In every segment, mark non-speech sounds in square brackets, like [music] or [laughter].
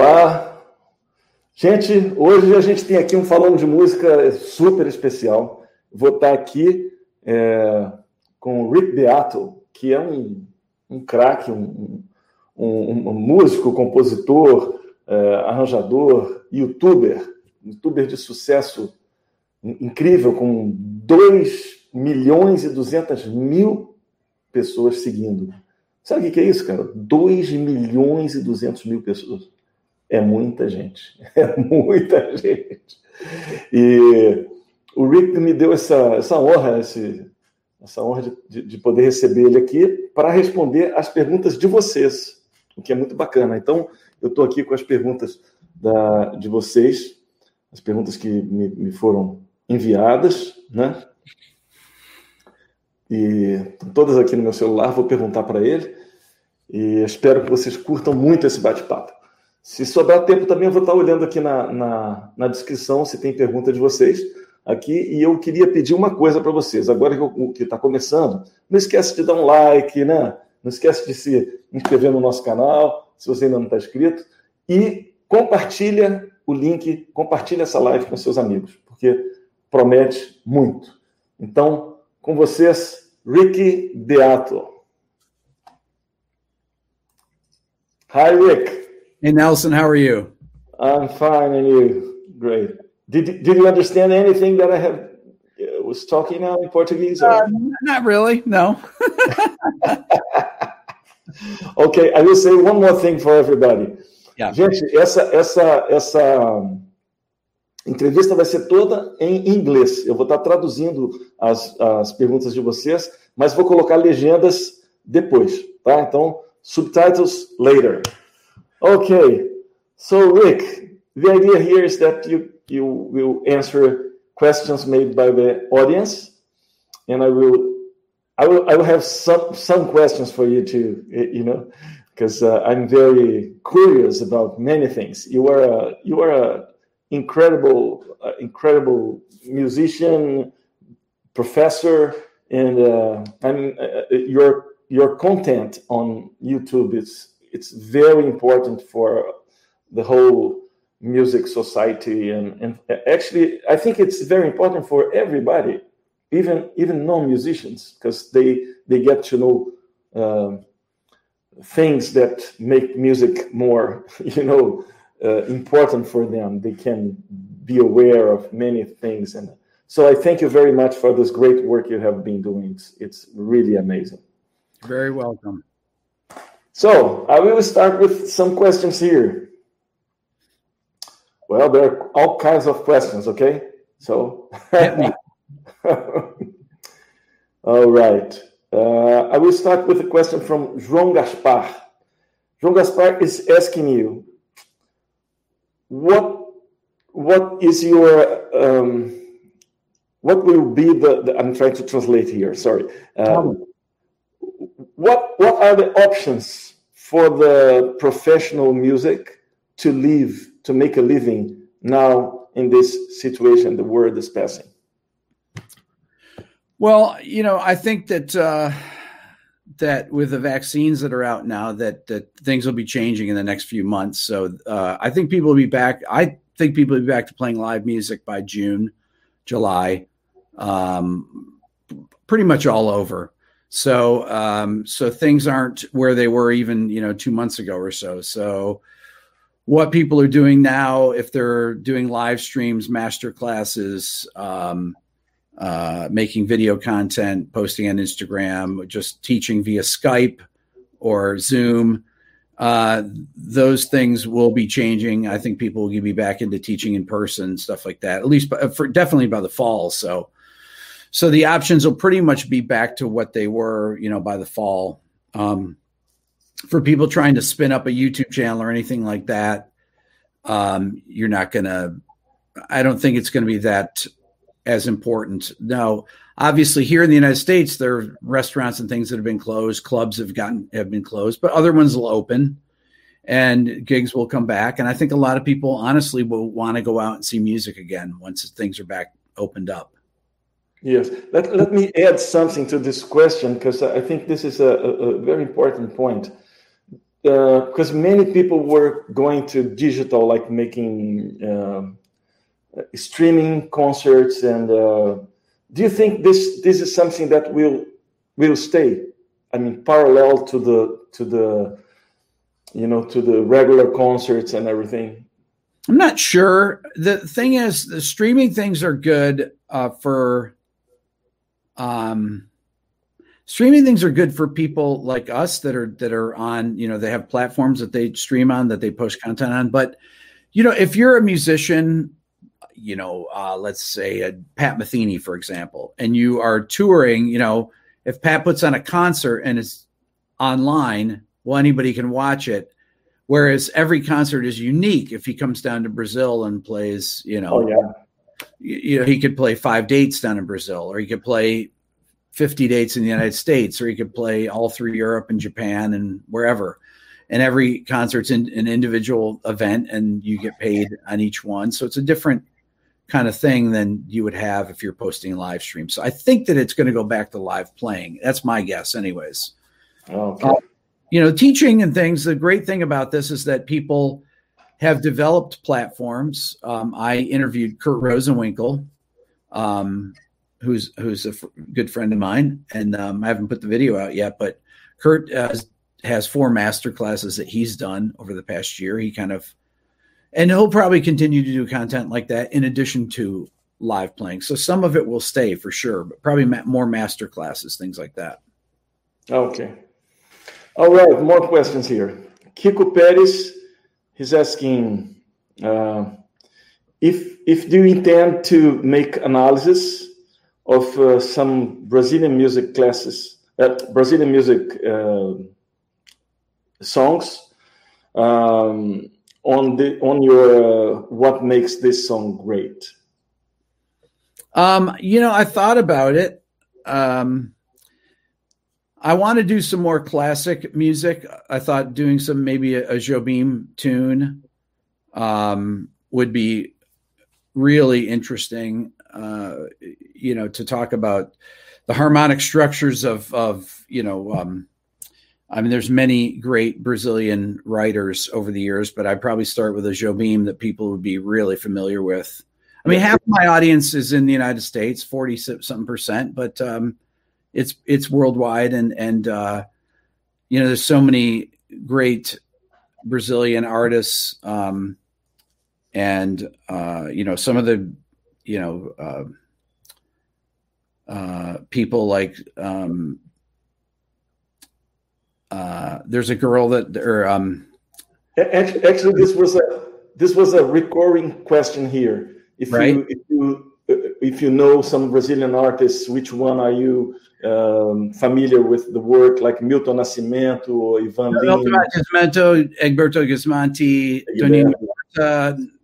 Olá. Gente, hoje a gente tem aqui um falando de música super especial. Vou estar aqui é, com o Rick Beato, que é um, um craque, um, um, um, músico, compositor, é, arranjador, youtuber, youtuber de sucesso incrível, com 2 milhões e 200 mil pessoas seguindo. Sabe o que é isso, cara? 2 milhões e 200 mil pessoas. É muita gente. [laughs] É muita gente. E o Rick me deu essa, essa honra, esse, essa honra de, de, de poder receber ele aqui para responder as perguntas de vocês, o que é muito bacana. Então, eu estou aqui com as perguntas da, de vocês, as perguntas que me, me foram enviadas, né? E todas aqui no meu celular, vou perguntar para ele. E espero que vocês curtam muito esse bate-papo. Se sobrar tempo também, eu vou estar olhando aqui na, na, na descrição se tem pergunta de vocês aqui. E eu queria pedir uma coisa para vocês. Agora que está começando, não esquece de dar um like, né? Não esquece de se inscrever no nosso canal, se você ainda não está inscrito. E compartilha o link, compartilha essa live com seus amigos, porque promete muito. Então, com vocês, Ricky Beato. Hi, Rick. Hey, Nelson, how are you? I'm fine, and you? Great. Did Did you understand anything that I have uh, was talking now in Portuguese? Uh, not really. No. [laughs] okay, I will say one more thing for everybody. Yeah. Gente, essa essa essa entrevista vai ser toda em inglês. Eu vou estar traduzindo as, as perguntas de vocês, mas vou colocar legendas depois, tá? Então, subtitles later. Okay, so Rick, the idea here is that you you will answer questions made by the audience, and I will I will I will have some some questions for you too. You know, because uh, I'm very curious about many things. You are a you are a incredible uh, incredible musician, professor, and uh, I'm uh, your your content on YouTube is it's very important for the whole music society and, and actually I think it's very important for everybody, even even non-musicians, because they they get to know uh, things that make music more [laughs] you know uh, important for them. They can be aware of many things and so I thank you very much for this great work you have been doing. It's, it's really amazing. Very welcome. So I will start with some questions here. Well, there are all kinds of questions, okay? So, [laughs] all right. Uh, I will start with a question from João Gaspar. João Gaspar is asking you, what what is your um, what will be the, the, I'm trying to translate here. Sorry. Uh, what what are the options for the professional music to live to make a living now in this situation the world is passing. Well you know i think that uh, that with the vaccines that are out now that that things will be changing in the next few months. So uh, i think people will be back i think people will be back to playing live music by june july um, pretty much all over so um, so things aren't where they were even you know two months ago or so. So what people are doing now, if they're doing live streams, master classes, um, uh, making video content, posting on Instagram, just teaching via Skype or Zoom. Uh, those things will be changing. I think people will be back into teaching in person, stuff like that. At least, for definitely by the fall. So, so the options will pretty much be back to what they were, you know, by the fall. Um, for people trying to spin up a YouTube channel or anything like that, um, you're not going to. I don't think it's going to be that as important. Now, obviously, here in the United States, there are restaurants and things that have been closed. Clubs have gotten have been closed, but other ones will open, and gigs will come back. And I think a lot of people, honestly, will want to go out and see music again once things are back opened up. Yes, let, let me add something to this question because I think this is a, a, very important point. uh, because many people were going to digital, like making uh, streaming concerts, and uh, do you think this this is something that will will stay? I mean, parallel to the to the you know to the regular concerts and everything. I'm not sure. The thing is, the streaming things are good uh, for um streaming things are good for people like us that are that are on you know they have platforms that they stream on that they post content on but you know if you're a musician you know uh, let's say a pat metheny for example and you are touring you know if pat puts on a concert and it's online well anybody can watch it whereas every concert is unique if he comes down to brazil and plays you know oh, yeah. You, know he could play five dates down in brazil or he could play 50 dates in the United States, or he could play all through Europe and Japan and wherever. And every concert's in, an individual event, and you get paid on each one. So it's a different kind of thing than you would have if you're posting live stream. So I think that it's going to go back to live playing. That's my guess, anyways. Okay. Uh, you know, teaching and things. The great thing about this is that people have developed platforms. Um, I interviewed Kurt Rosenwinkel, um, who's who's a f- good friend of mine, and um, I haven't put the video out yet. But Kurt uh, has four master classes that he's done over the past year. He kind of, and he'll probably continue to do content like that in addition to live playing. So some of it will stay for sure, but probably ma- more master classes, things like that. Okay. All right, more questions here. Kiko Perez, he's asking uh, if if do you intend to make analysis of uh, some Brazilian music classes, uh, Brazilian music uh, songs um, on the on your uh, what makes this song great. Um, you know, I thought about it. Um, I want to do some more classic music. I thought doing some maybe a, a Jobim tune um, would be really interesting uh, you know, to talk about the harmonic structures of of you know. Um, I mean, there's many great Brazilian writers over the years, but I'd probably start with a Jobim that people would be really familiar with. I mean, half my audience is in the United States, forty something percent, but um, it's it's worldwide, and and uh, you know, there's so many great Brazilian artists, um, and uh, you know, some of the you know uh, uh, people like um, uh, there's a girl that or um, actually, actually this was a this was a recurring question here if right? you if you if you know some Brazilian artists, which one are you um, familiar with the work, like Milton Nascimento or Ivan Milton Nascimento, Egberto Gismonti, Toninho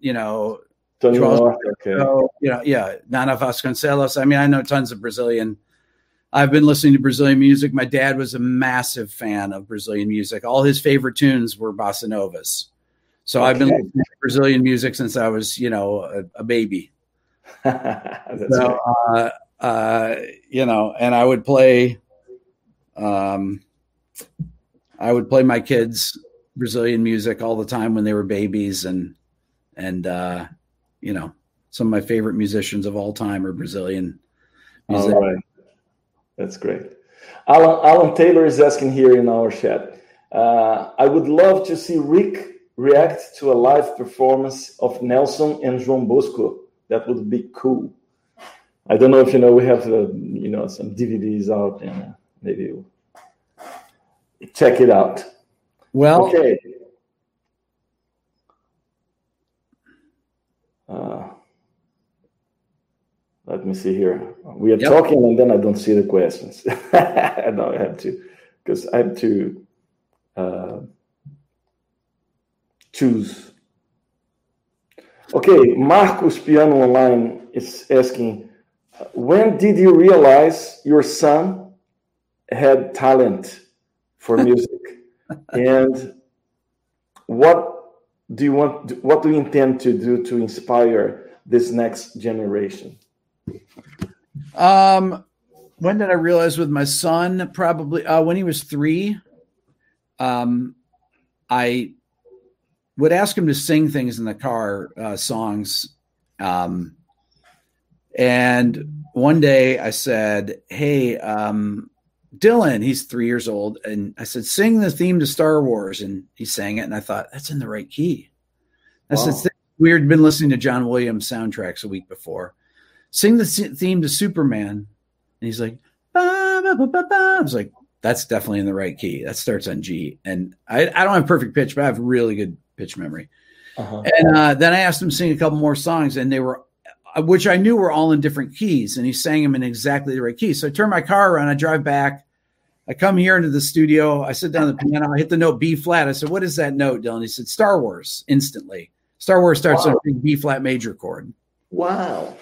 you know, Toninho Horta, okay. you know, yeah, Nana Vasconcelos. I mean, I know tons of Brazilian. I've been listening to Brazilian music. My dad was a massive fan of Brazilian music. All his favorite tunes were bossa novas. So okay. I've been listening to Brazilian music since I was, you know, a, a baby. [laughs] so, uh, uh, you know, and I would play, um, I would play my kids Brazilian music all the time when they were babies, and and uh, you know, some of my favorite musicians of all time are Brazilian. All right. That's great. Alan, Alan Taylor is asking here in our chat. Uh, I would love to see Rick react to a live performance of Nelson and João Bosco. That would be cool. I don't know if you know we have uh, you know some DVDs out and uh, maybe check it out. Well, okay. Uh, let me see here. We are yep. talking, and then I don't see the questions. [laughs] no, I have to, because I have to uh, choose. Okay, Marcos Piano Online is asking, when did you realize your son had talent for [laughs] music, and what do you want what do you intend to do to inspire this next generation um when did i realize with my son probably uh when he was three um I would ask him to sing things in the car, uh, songs. Um, and one day I said, Hey, um, Dylan, he's three years old. And I said, Sing the theme to Star Wars. And he sang it. And I thought, That's in the right key. I wow. said, We had been listening to John Williams soundtracks a week before. Sing the theme to Superman. And he's like, bah, bah, bah, I was like, That's definitely in the right key. That starts on G. And I, I don't have perfect pitch, but I have really good pitch memory. Uh-huh. And uh, then I asked him to sing a couple more songs, and they were, which I knew were all in different keys, and he sang them in exactly the right key. So I turn my car around, I drive back, I come here into the studio, I sit down the piano, I hit the note B flat. I said, "What is that note, Dylan?" He said, "Star Wars." Instantly, Star Wars starts wow. on a B flat major chord. Wow.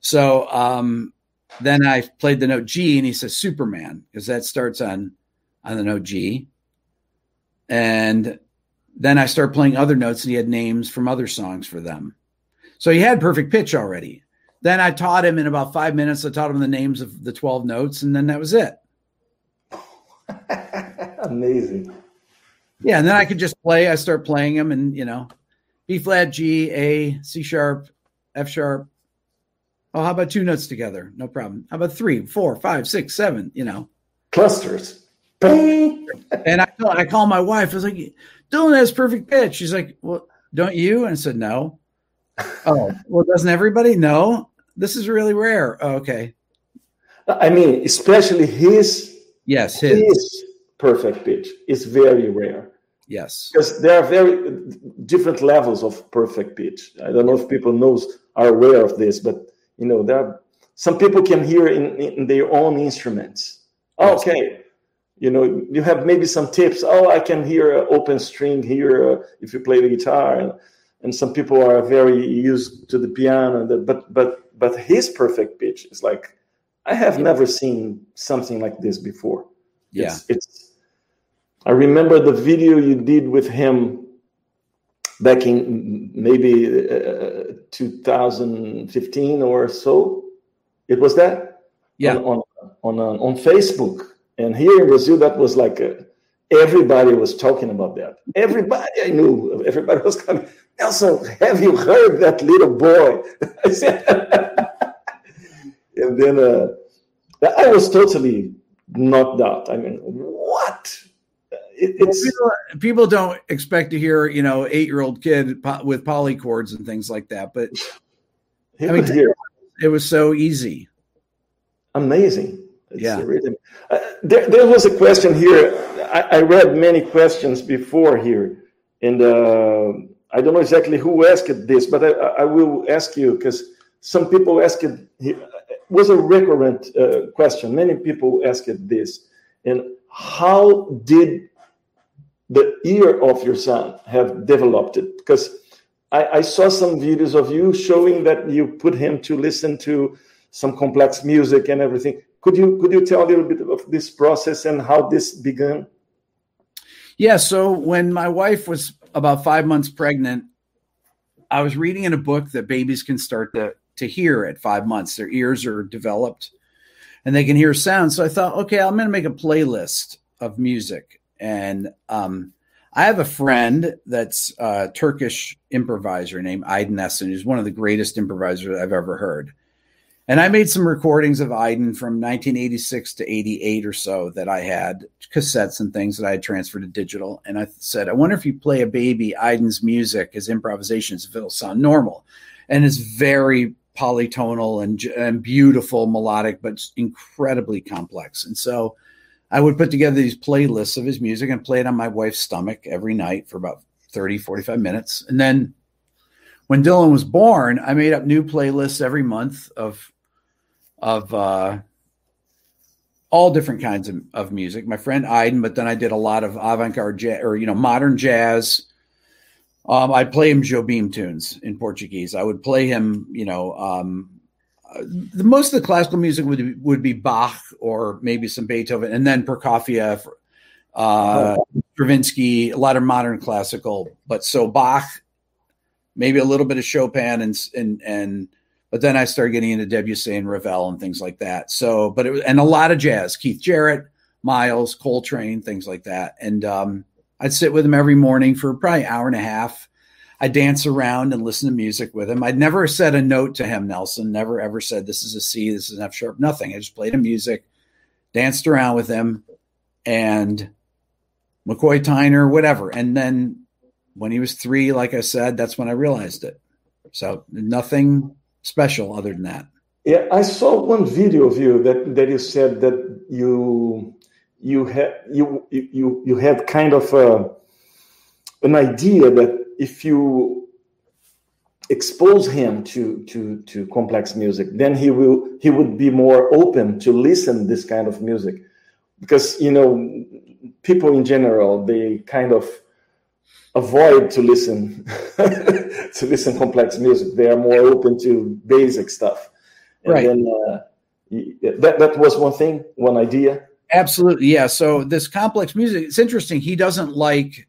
So um, then I played the note G, and he says Superman because that starts on on the note G. And then I started playing other notes and he had names from other songs for them. So he had perfect pitch already. Then I taught him in about five minutes. I taught him the names of the 12 notes, and then that was it. [laughs] Amazing. Yeah. And then I could just play. I start playing them and, you know, B flat, G, A, C sharp, F sharp. Oh, how about two notes together? No problem. How about three, four, five, six, seven, you know? Clusters. and I, I call my wife. I was like, Dylan has perfect pitch. She's like, well, don't you? And I said, no. Oh, well, doesn't everybody know? This is really rare. Oh, okay. I mean, especially his yes, his. his perfect pitch is very rare. Yes, because there are very different levels of perfect pitch. I don't know if people knows are aware of this, but you know, there are some people can hear in, in their own instruments. Yes. Okay, you know you have maybe some tips oh i can hear an open string here uh, if you play the guitar and, some people are very used to the piano but but but his perfect pitch is like i have never seen something like this before. Yeah. It's, it's i remember the video you did with him back in maybe uh, 2015 or so. It was that? Yeah. On on, on, on facebook. And here in Brazil, that was like a, everybody was talking about that. Everybody I knew, everybody was coming. Nelson, have you heard that little boy? I [laughs] said, and then uh, I was totally knocked out. I mean, what? It, it's people, people, don't expect to hear, you know, eight-year-old kid with polychords and things like that, but I mean, it was so easy. Amazing. It's yeah. Really, uh, there, there was a question here. I, I, read many questions before here, and uh, I don't know exactly who asked this, but I, I will ask you because some people asked it. Was a recurrent uh, question. Many people asked this, and how did the ear of your son have developed it? Because I, I saw some videos of you showing that you put him to listen to some complex music and everything could you could you tell a little bit of this process and how this began? Yeah, so when my wife was about five months pregnant, I was reading in a book that babies can start to to hear at five months. Their ears are developed and they can hear sounds. So I thought, okay, I'm going to make a playlist of music. And um, I have a friend that's a Turkish improviser named Aydin Esen, who's one of the greatest improvisers I've ever heard. And I made some recordings of Aydin from 1986 to 88 or so that I had cassettes and things that I had transferred to digital. And I said, I wonder if you play a baby Aydin's music, his improvisations, if it'll sound normal. And it's very polytonal and, and beautiful, melodic, but incredibly complex. And so I would put together these playlists of his music and play it on my wife's stomach every night for about 30, 45 minutes. And then when Dylan was born, I made up new playlists every month of of uh, all different kinds of, of music. My friend Aydin, but then I did a lot of avant-garde jazz or you know modern jazz. Um, I'd play him Jobim tunes in Portuguese. I would play him, you know, um, the most of the classical music would would be Bach or maybe some Beethoven, and then Prokofiev, uh, Stravinsky, a lot of modern classical. But so Bach, maybe a little bit of Chopin, and and and but then I started getting into Debussy and Ravel and things like that. So, but it was, and a lot of jazz, Keith Jarrett, Miles, Coltrane, things like that. And, um, I'd sit with him every morning for probably an hour and a half. I dance around and listen to music with him. I'd never said a note to him, Nelson. Never ever said this is a C, this is an F sharp. Nothing. I just played him music, danced around with him, and McCoy Tyner, whatever. And then when he was three, like I said, that's when I realized it. So nothing special other than that. Yeah, I saw one video of you that, that you said that you you had you you you had kind of a, an idea that if you expose him to to to complex music, then he will he would be more open to listen this kind of music, because you know people in general they kind of avoid to listen [laughs] to listen complex music. They are more open to basic stuff. And right. Then, uh, that that was one thing, one idea. Absolutely, yeah. So this complex music, it's interesting. He doesn't like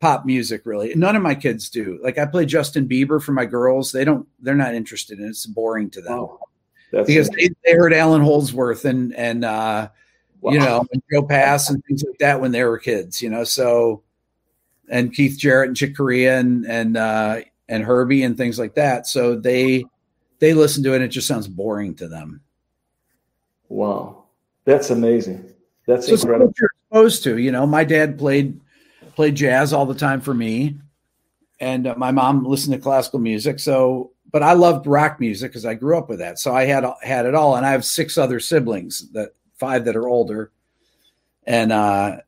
pop music really. None of my kids do. Like I play Justin Bieber for my girls. They don't. They're not interested in it. It's boring to them. Oh, because they, they, heard Allan Holdsworth and and uh, wow. you know and Joe Pass and things like that when they were kids. You know, so and Keith Jarrett and Chick Corea and and uh, and Herbie and things like that. So they they listen to it and it just sounds boring to them. Wow, that's amazing. That's so incredible. you're exposed to, you know. My dad played played jazz all the time for me, and uh, my mom listened to classical music. So, but I loved rock music because I grew up with that. So I had had it all, and I have six other siblings that five that are older, and uh,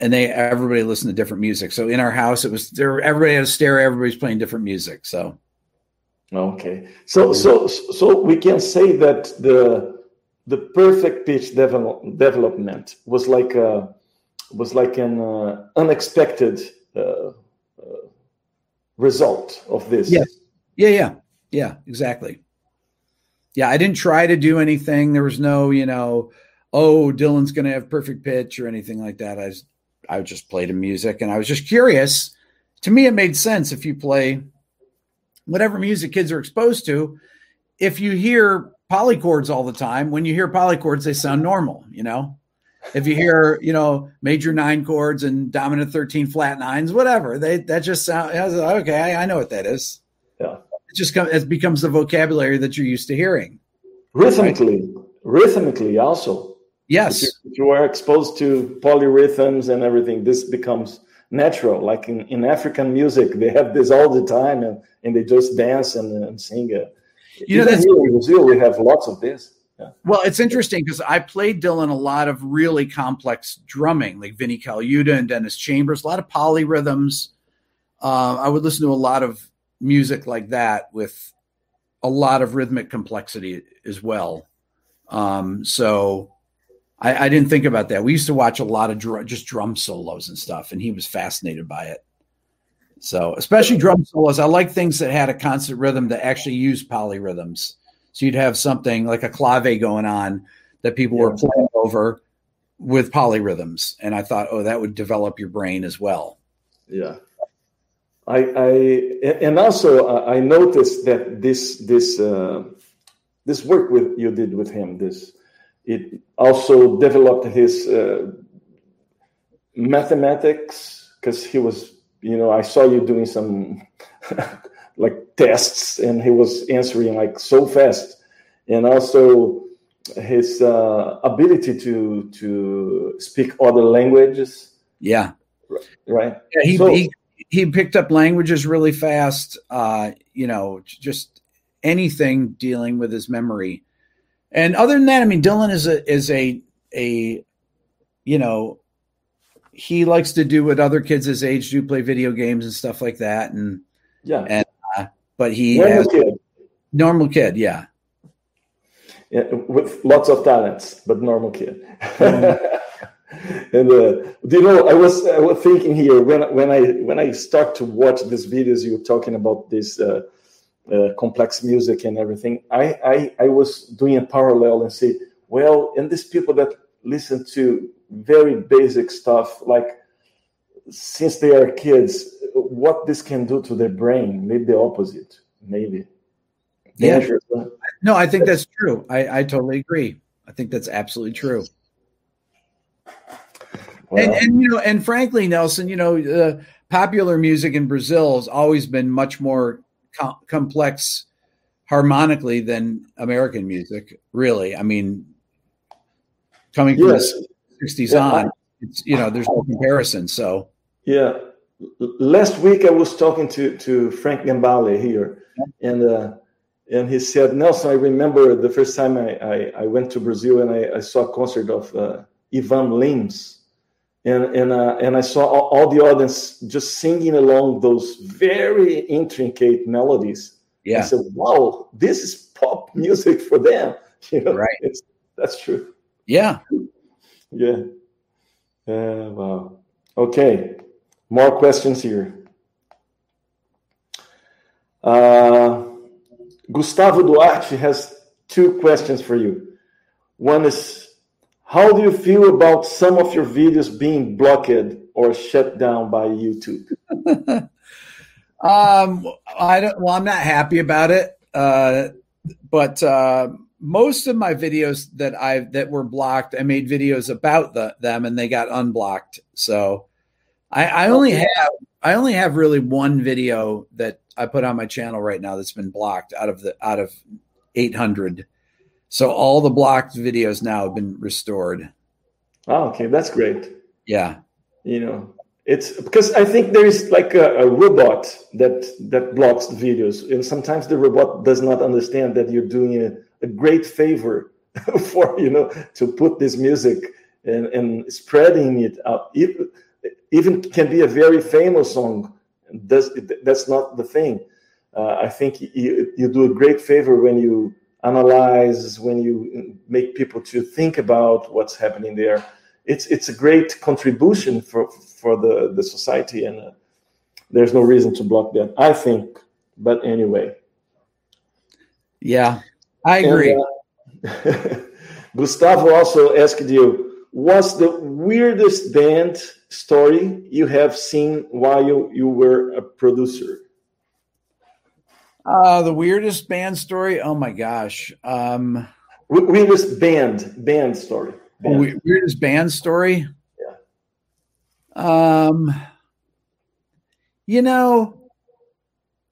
and they everybody listened to different music. So in our house, it was there. Everybody had a stereo. Everybody's playing different music. So okay, so so so we can say that the the perfect pitch develop, development was like a was like an uh, unexpected uh, uh, result of this. Yeah, yeah, yeah, yeah, exactly. Yeah, I didn't try to do anything. There was no, you know, oh, Dylan's going to have perfect pitch or anything like that. I just I just played him music and I was just curious. To me, it made sense if you play whatever music kids are exposed to. If you hear polychords all the time, when you hear polychords, they sound normal, you know? If you hear, you know, major nine chords and dominant 13 flat nines, whatever, they that just sound okay, I know what that is. Yeah. It just comes it becomes the vocabulary that you're used to hearing. Rhythmically, right? rhythmically also Yes. If you, are exposed to polyrhythms and everything, this becomes natural. Like in, in African music, they have this all the time and, and they just dance and, and sing. It. you know, that's, here in Brazil, we have lots of this. Yeah. Well, it's interesting because I played Dylan a lot of really complex drumming, like Vinnie Colaiuta and Dennis Chambers, a lot of polyrhythms. Uh, I would listen to a lot of music like that with a lot of rhythmic complexity as well. Um, so I, I, didn't think about that. We used to watch a lot of dr- just drum solos and stuff, and he was fascinated by it. So, especially drum solos, I like things that had a constant rhythm that actually used polyrhythms. So you'd have something like a clave going on that people yeah. were playing over with polyrhythms, and I thought, oh, that would develop your brain as well. Yeah, I, I and also I noticed that this this uh, this work with you did with him this it also developed his uh, mathematics because he was, you know, I saw you doing some [laughs] like tests and he was answering like so fast. And also his uh, ability to to speak other languages. Yeah. Right. Yeah, he, so, he he picked up languages really fast. Uh, you know, just anything dealing with his memory. And other than that, I mean, Dylan is a is a a you know he likes to do what other kids his age do, play video games and stuff like that. And yeah, and uh, but he normal has, kid, normal kid, yeah. yeah, with lots of talents, but normal kid. Mm-hmm. [laughs] and uh, do you know, I was I was thinking here when when I when I start to watch these videos, you're talking about this. Uh, uh, complex music and everything, I, I, I was doing a parallel and say, well, and these people that listen to very basic stuff, like since they are kids, what this can do to their brain, maybe the opposite, maybe. Yeah. No, I think that's true. I, I totally agree. I think that's absolutely true. Well, and, and, you know, and frankly, Nelson, you know, uh, popular music in Brazil has always been much more com- complex harmonically than American music. Really, I mean, coming from yes. the '60s yeah. on, it's you know, there's no comparison. So yeah, last week I was talking to to Frank Gambale here, and uh, and he said, Nelson, I remember the first time I I, I went to Brazil and I, I saw a concert of uh, Ivan Lins and and uh, and I saw all, all, the audience just singing along those very intricate melodies. Yeah, I said, "Wow, this is pop music for them." [laughs] You know, right? It's, that's true. Yeah, yeah. Uh, wow. Okay, more questions here. Uh, Gustavo Duarte has two questions for you. One is how do you feel about some of your videos being blocked or shut down by YouTube? [laughs] um, I don't. Well, I'm not happy about it. Uh, but uh, most of my videos that I that were blocked, I made videos about the, them, and they got unblocked. So I, I only have I only have really one video that I put on my channel right now that's been blocked out of the out of 800 so all the blocked videos now have been restored. Oh, okay, that's great. Yeah, you know, it's because I think there is like a, a, robot that that blocks the videos, and sometimes the robot does not understand that you're doing a, a great favor [laughs] for you know to put this music and, and spreading it out. It even can be a very famous song. Does that's not the thing? Uh, I think you, you do a great favor when you analyze, when you make people to think about what's happening there, it's it's a great contribution for for the the society, and uh, there's no reason to block that. I think, but anyway. Yeah, I agree. And, uh, [laughs] Gustavo also asked you, "What's the weirdest band story you have seen while you, you were a producer?" Uh, the weirdest band story. Oh my gosh. Um, weirdest band band story. Band. Weirdest band story. Yeah. Um, you know,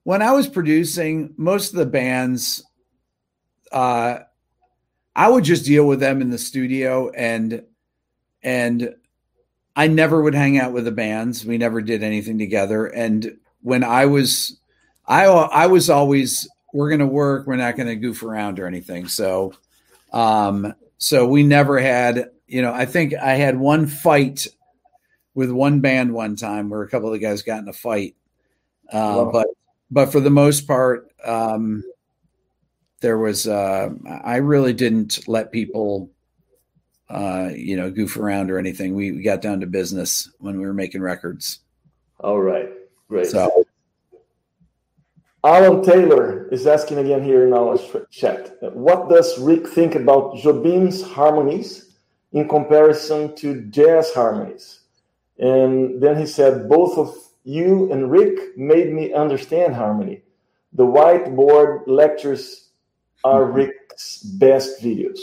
when I was producing, most of the bands, uh, I would just deal with them in the studio and and I never would hang out with the bands. We never did anything together. And when I was I I was always we're going to work. We're not going to goof around or anything. So, um, so we never had. You know, I think I had one fight with one band one time where a couple of the guys got in a fight. Uh. But but for the most part, um, there was. Uh, I really didn't let people. Uh, you know, goof around or anything. We, we got down to business when we were making records. All right, great. So Alan Taylor is asking again here in our chat. What does Rick think about Jobim's harmonies in comparison to jazz harmonies? And then he said, both of you and Rick made me understand harmony. The whiteboard lectures are mm-hmm. Rick's best videos.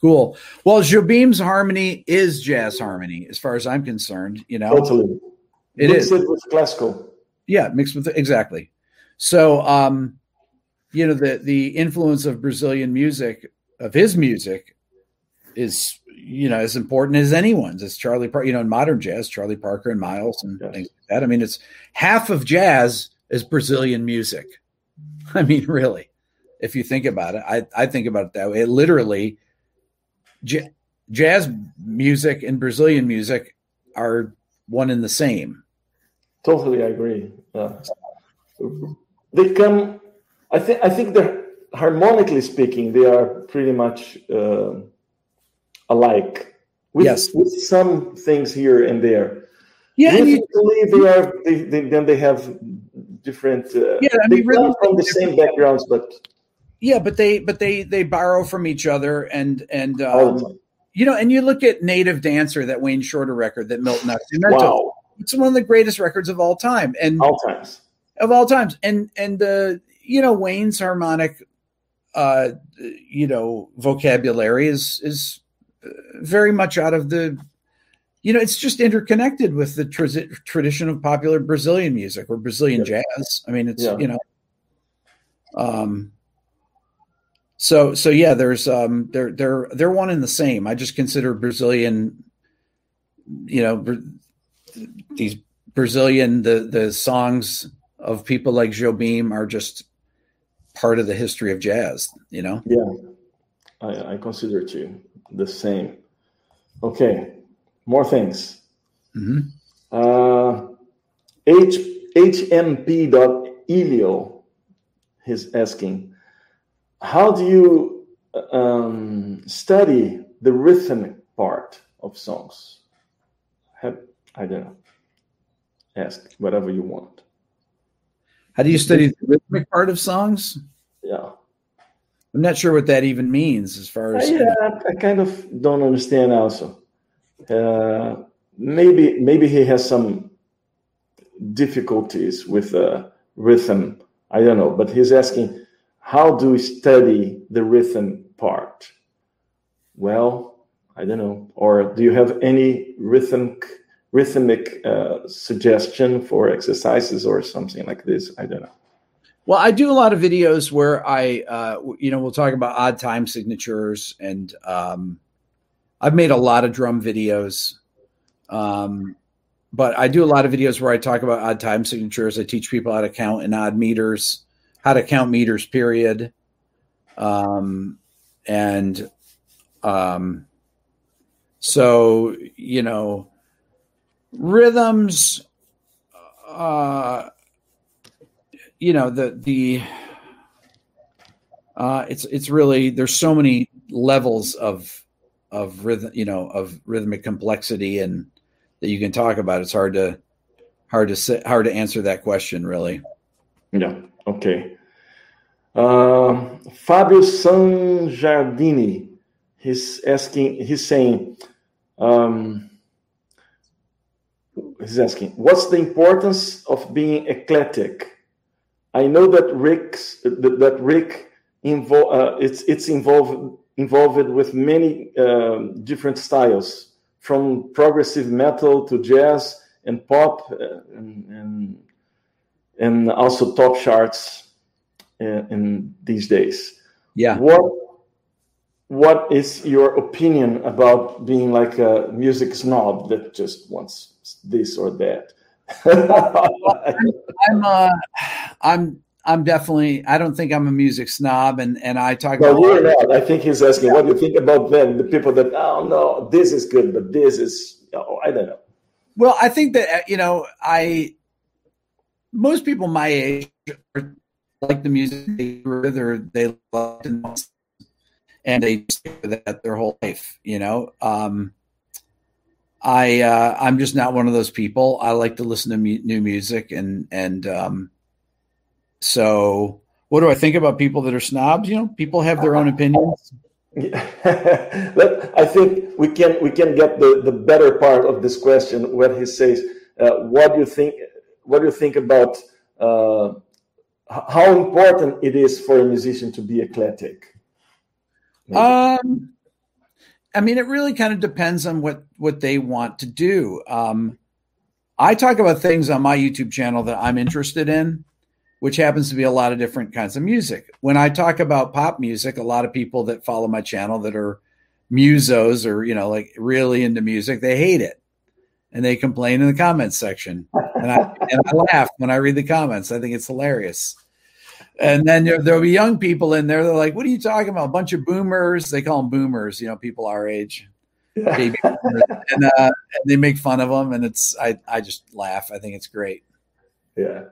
Cool. Well, Jobim's harmony is jazz harmony, as far as I'm concerned. You know, totally. It Mix is. it with classical. Yeah, mixed with exactly. So, um, you know, the the influence of Brazilian music, of his music, is you know as important as anyone's. It's Charlie Parker, you know, in modern jazz, Charlie Parker and Miles and yes. things like that. I mean, it's half of jazz is Brazilian music. [laughs] I mean, really, if you think about it, I I think about it that way. It literally, j- jazz music and Brazilian music are one and the same. Totally, I agree. Yeah they come. I think I think they're harmonically speaking, they are pretty much uh, alike. With, yes, with some things here and there. Yeah, musically they are. They, they, then they have different. Uh, yeah, I mean, really, from the same backgrounds, but yeah, but they but they they borrow from each other and and um, you know, and you look at Native Dancer, that Wayne Shorter record that Milton Nascimento. Wow. It's one of the greatest records of all time, and all times of all times. And and the you know Wayne's harmonic, uh, you know vocabulary is is very much out of the you know, it's just interconnected with the tra- tradition of popular Brazilian music or Brazilian yeah. jazz. I mean, it's yeah. you know, um, so so yeah, there's um, they're they're they're one and the same. I just consider Brazilian, you know, these Brazilian the the songs of people like Jobim are just part of the history of jazz. You know. Yeah, I, I consider it too the same. Okay more things. Mm-hmm. Uh, H, hmp.elio is asking, how do you um, study the rhythmic part of songs? Have, I don't know. Ask whatever you want. How do you study the rhythmic part of songs? Yeah. I'm not sure what that even means as far as. Uh, yeah, I kind of don't understand also. Uh, maybe maybe he has some difficulties with uh, rhythm. I don't know, but he's asking, how do we study the rhythm part? Well, I don't know. Or do you have any rhythmic rhythmic uh, suggestion for exercises or something like this? I don't know. Well, I do a lot of videos where I, uh, you know, we'll talk about odd time signatures and um, I've made a lot of drum videos. Um, but I do a lot of videos where I talk about odd time signatures. I teach people how to count in odd meters, how to count meters, period. Um, and um, so, you know, rhythms, uh, you know, the, the, uh, it's, it's really, there's so many levels of, of rhythm, you know, of rhythmic complexity and that you can talk about. It's hard to hard to say, hard to answer that question, really. Yeah. Okay. Uh, Fabio Sangiardini, he's asking. He's saying. Um, he's asking, what's the importance of being eclectic? I know that Rick's that, Rick involve uh, it's it's involved involved with many um, different styles, from progressive metal to jazz and pop, uh, and, and, and also top charts in, uh, in these days. Yeah. What what is your opinion about being like a music snob that just wants this or that? [laughs] I'm uh, I'm I'm definitely. I don't think I'm a music snob, and and I talk. No, about you're not. I think he's asking, yeah. what do you think about them? The people that, oh no, this is good, but this is, oh, I don't know. Well, I think that you know, I most people my age like the music they with or they love and they stick with that their whole life. You know, um, I uh, I'm just not one of those people. I like to listen to mu- new music and and um, so, what do I think about people that are snobs? You know, people have their own opinions. [laughs] I think we can we can get the, the better part of this question when he says, uh, "What do you think? What do you think about uh, how important it is for a musician to be eclectic?" Maybe. Um, I mean, it really kind of depends on what what they want to do. Um, I talk about things on my YouTube channel that I'm interested in which happens to be a lot of different kinds of music. When I talk about pop music, a lot of people that follow my channel that are musos or, you know, like really into music, they hate it. And they complain in the comments section. And I, and I laugh when I read the comments. I think it's hilarious. And then there, there'll be young people in there. They're like, what are you talking about? A bunch of boomers. They call them boomers, you know, people our age. Baby. [laughs] And, uh, and they make fun of them. And it's, I, I just laugh. I think it's great. Yeah.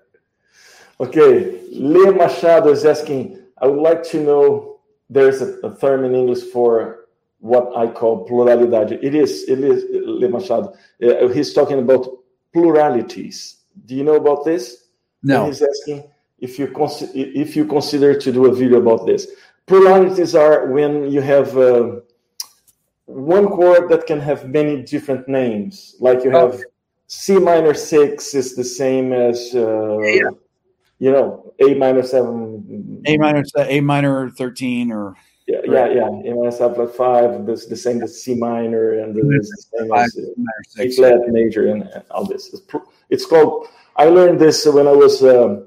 Okay, Leo Machado is asking, I would like to know there's a, a term in English for what I call pluralidade. It is, it is, Leo Machado. Uh, he's talking about pluralities. Do you know about this? No. And he's asking if you, consider, if you consider to do a video about this. Pluralities are when you have uh, one chord that can have many different names. Like you have oh. C minor six is the same as uh, yeah you know, A minor seven, A minor, A minor thirteen, or Yeah, yeah, yeah. In S flat five, this the same as C minor and the, the same as uh, A flat major and, and, all this. It's, it's, called. I learned this when I was uh,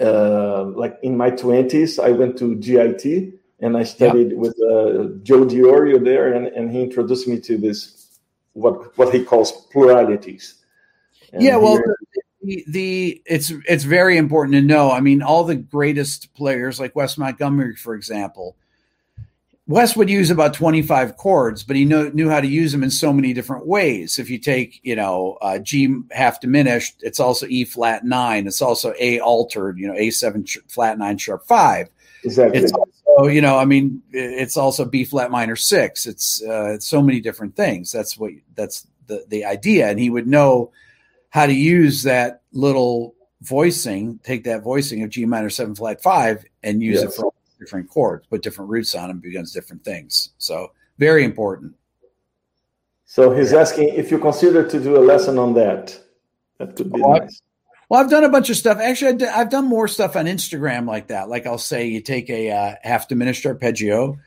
uh, like in my twenties. I went to GIT and I studied yep. with uh, Joe DiOrio there, and, and he introduced me to this what what he calls pluralities. And yeah, well, here, the, the it's it's very important to know. I mean, all the greatest players like Wes Montgomery, for example. Wes would use about 25 chords, but he knew, knew how to use them in so many different ways. If you take, you know, uh, G half diminished, it's also E flat nine. It's also A altered, you know, A7 flat nine sharp five. Exactly. It's also, you know, I mean, it's also B flat minor six. It's, uh, it's so many different things. That's what, that's the, the idea. And he would know how to use that little voicing, take that voicing of G minor seven flat five and use yes. it for different chords, put different roots on them, begins different things. So very important. So he's asking if you consider to do a lesson on that. That could be well, nice. Well, I've done a bunch of stuff. Actually, I've done more stuff on Instagram like that. Like I'll say, you take a uh, half diminished arpeggio,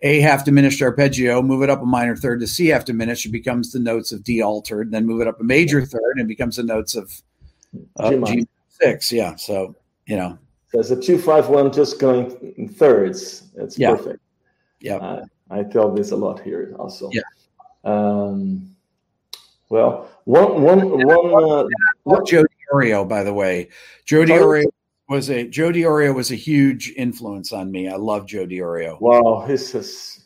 a half diminished arpeggio, move it up a minor third to C half diminished, it becomes the notes of D altered, then move it up a major third and it becomes the notes of uh, G six. Yeah. So, you know. There's a two five one just going in thirds. It's yeah. perfect. Yeah. Uh, I tell this a lot here also. Yeah. Um, well, one, one, one. Uh, Joe DiOrio, by the way. Joe DiOrio was a Joe DiOrio was a huge influence on me. I love Joe DiOrio. Wow, he's just,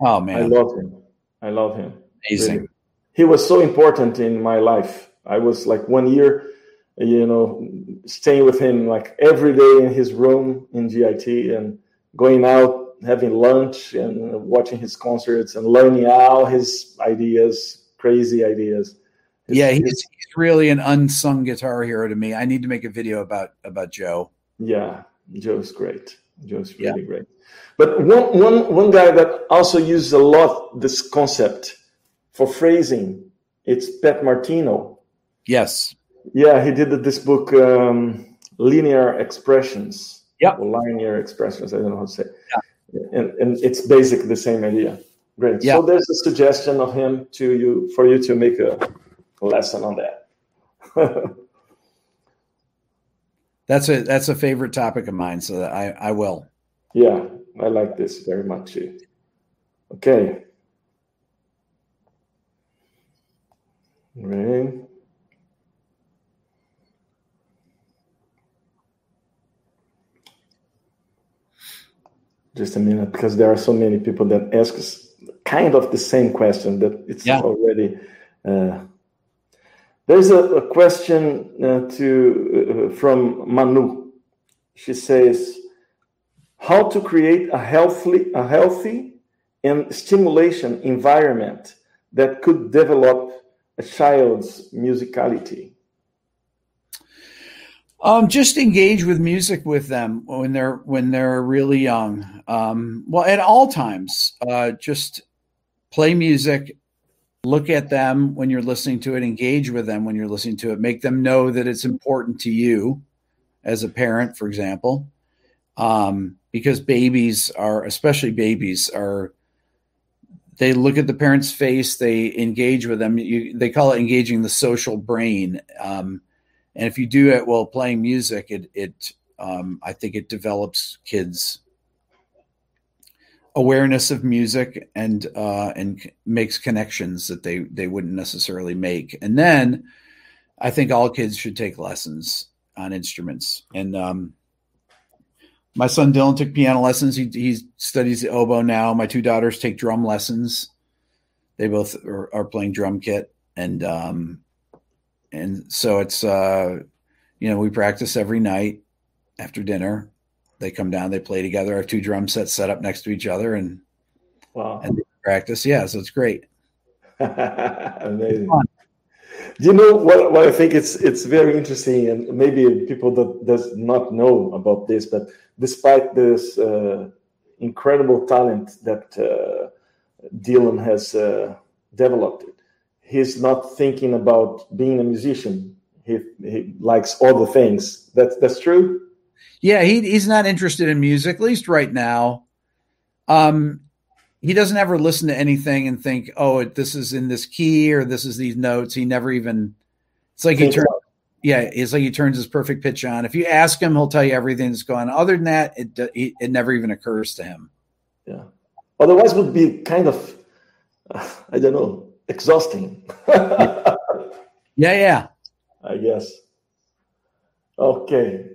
oh man, I love him. I love him. Amazing. Really. He was so important in my life. I was like one year, you know, staying with him like every day in his room in GIT and going out, having lunch and watching his concerts and learning all his ideas, crazy ideas. Yeah, he's, he's really an unsung guitar hero to me. I need to make a video about about Joe. Yeah, Joe's great. Joe's really yeah. great. But one, one, one guy that also uses a lot this concept for phrasing, it's Pat Martino. Yes. Yeah, he did this book, um, Linear Expressions. Yeah. Linear Expressions. I don't know how to say. Yeah. And, and it's basically the same idea. Great. Yeah. So there's a suggestion of him to you for you to make a lesson on that. [laughs] that's a that's a favorite topic of mine, so I I will. Yeah, I like this very much. Okay. Right. Just a minute, because there are so many people that ask us kind of the same question that it's yeah. already uh, there's a, a question uh, to uh, from Manu. She says, "How to create a healthy, a healthy and stimulation environment that could develop a child's musicality." Um, just engage with music with them when they're when they're really young. Um, well, at all times, uh, just play music look at them when you're listening to it, engage with them when you're listening to it, make them know that it's important to you as a parent, for example. Um, because babies are, especially babies, are they look at the parent's face, they engage with them. You, they call it engaging the social brain. Um, and if you do it while playing music, it, it um, I think it develops kids awareness of music and uh, and makes connections that they they wouldn't necessarily make. And then I think all kids should take lessons on instruments. And um, my son Dylan took piano lessons. He he studies the oboe now. My two daughters take drum lessons. They both are, are playing drum kit, and um, and so it's uh, you know we practice every night after dinner they come down, they play together. I have two drum sets set up next to each other, and wow, and practice. Yeah, so it's great. [laughs] Amazing. Do you know what, what I think it's it's very interesting, and maybe people that does not know about this, but despite this uh, incredible talent that uh, Dylan has uh, developed, he's not thinking about being a musician. He he likes all the things. That's that's true. Yeah, he, he's not interested in music, at least right now. Um, he doesn't ever listen to anything and think, "Oh, this is in this key or this is these notes." He never even. It's like he turns. Yeah, it's like he turns his perfect pitch on. If you ask him, he'll tell you everything that's going. on. Other than that, it it, it never even occurs to him. Yeah. Otherwise, would be kind of, [sighs] I don't know, exhausting. yeah, yeah. I guess. Okay.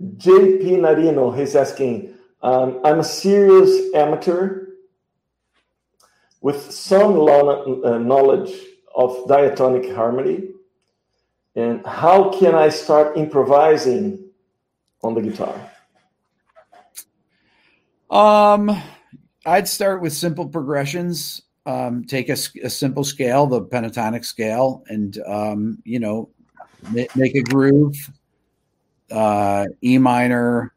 JP Narino, he's asking, um, I'm a serious amateur with some uh, knowledge of diatonic harmony. And how can I start improvising on the guitar? Um, I'd start with simple progressions. Um, take a, a, simple scale, the pentatonic scale, and um, you know, make a groove. Uh, e minor,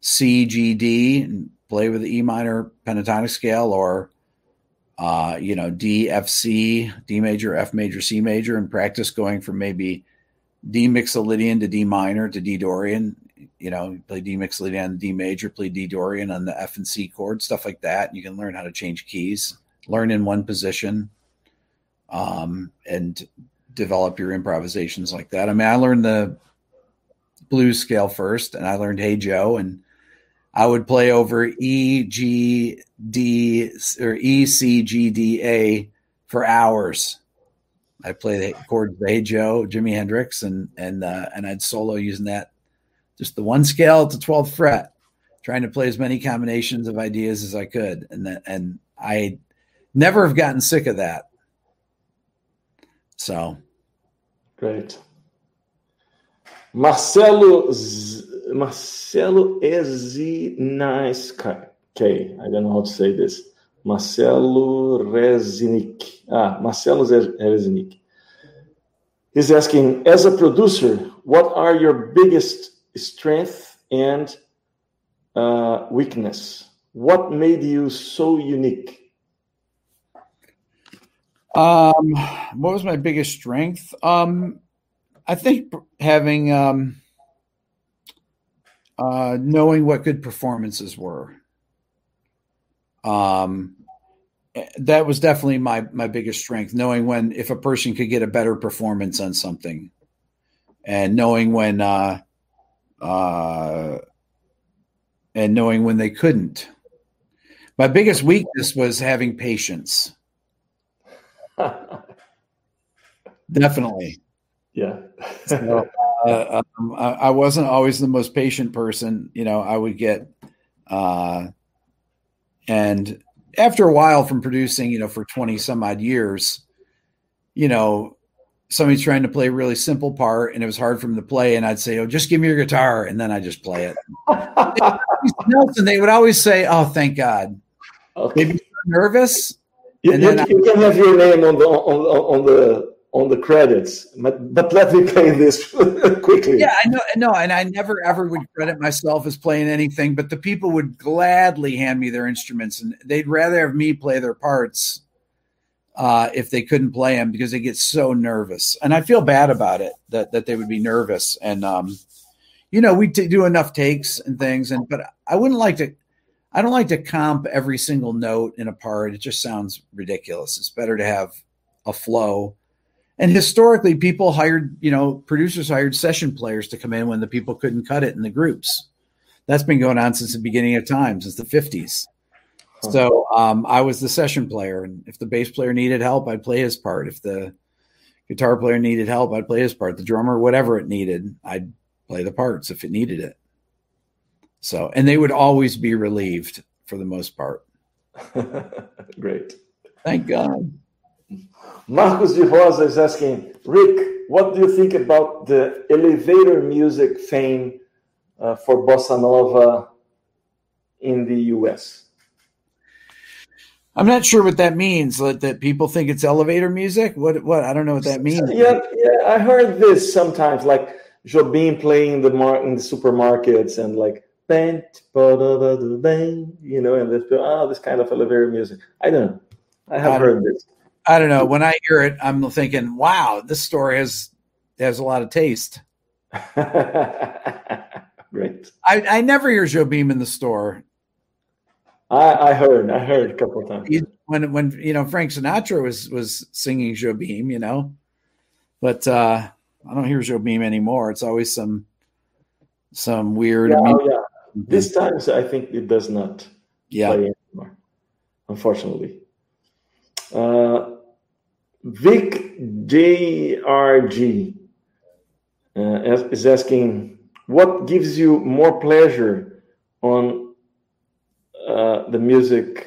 C, G, D, and play with the E minor pentatonic scale, or uh, you know, D, F, C, D major, F major, C major, and practice going from maybe D mixolydian to D minor to D Dorian. You know, play D mixolydian, D major, play D Dorian on the F and C chord, stuff like that. You can learn how to change keys, learn in one position, um, and develop your improvisations like that. I mean, I learned the blues scale first, and I learned Hey Joe, and I would play over E, G, D, or E, C, G, D, A for hours. I play the chords of Hey Joe, Jimi Hendrix, and and uh, and I'd solo using that, just the one scale to twelfth fret, trying to play as many combinations of ideas as I could, and that, and I never have gotten sick of that. So, great. Marcelo Z- Marcelo Ezinaska. Okay, I don't know how to say this. Marcelo Rezinick. Ah, Marcelo Rezinick. He's asking, as a producer, what are your biggest strength and uh, weakness? What made you so unique? Um, what was my biggest strength? Um, I think having um, uh, knowing what good performances were. Um, that was definitely my my biggest strength. Knowing when if a person could get a better performance on something, and knowing when uh, uh, and knowing when they couldn't. My biggest weakness was having patience. Definitely. Yeah. so, uh, um, I, wasn't always the most patient person. You know, I would get, uh, and after a while from producing, you know, for 20 some odd years, you know, somebody's trying to play a really simple part and it was hard for them to play. And I'd say, Oh, just give me your guitar. And then I just play it. and [laughs] they would always say, Oh, thank God. Okay. Maybe nervous. You, you, you can have your name on the, on, on the, on the credits, but, but let me play this [laughs] quickly. Yeah, I know, no, and I never ever would credit myself as playing anything, but the people would gladly hand me their instruments, and they'd rather have me play their parts uh, if they couldn't play them because they get so nervous, and I feel bad about it that that they would be nervous, and um, you know, we do enough takes and things, and but I wouldn't like to. I don't like to comp every single note in a part. It just sounds ridiculous. It's better to have a flow and historically, people hired, you know, producers hired session players to come in when the people couldn't cut it in the groups. That's been going on since the beginning of time, since the 50s. Huh. So um, I was the session player. And if the bass player needed help, I'd play his part. If the guitar player needed help, I'd play his part. The drummer, whatever it needed, I'd play the parts if it needed it. So, and they would always be relieved for the most part. [laughs] Great. Thank God. Marcos de Rosa is asking, Rick, what do you think about the elevator music fame uh, for bossa nova in the U.S.? I'm not sure what that means. That, that people think it's elevator music. What? What? I don't know what that means. Yeah, yeah. I heard this sometimes, like Jobim playing the mar- in the supermarkets and like you know, and this, oh, this kind of elevator music. I don't know. I have I heard this. I don't know. When I hear it, I'm thinking, "Wow, this story has has a lot of taste." [laughs] Great. I, I never hear Jobim in the store. I, I heard, I heard a couple of times. When when you know Frank Sinatra was was singing Jobim, you know, but uh I don't hear Jobim anymore. It's always some some weird. Yeah, oh, yeah. This time I think it does not yeah. play anymore, unfortunately. Uh, Vic JRG uh, is asking, what gives you more pleasure on uh, the music?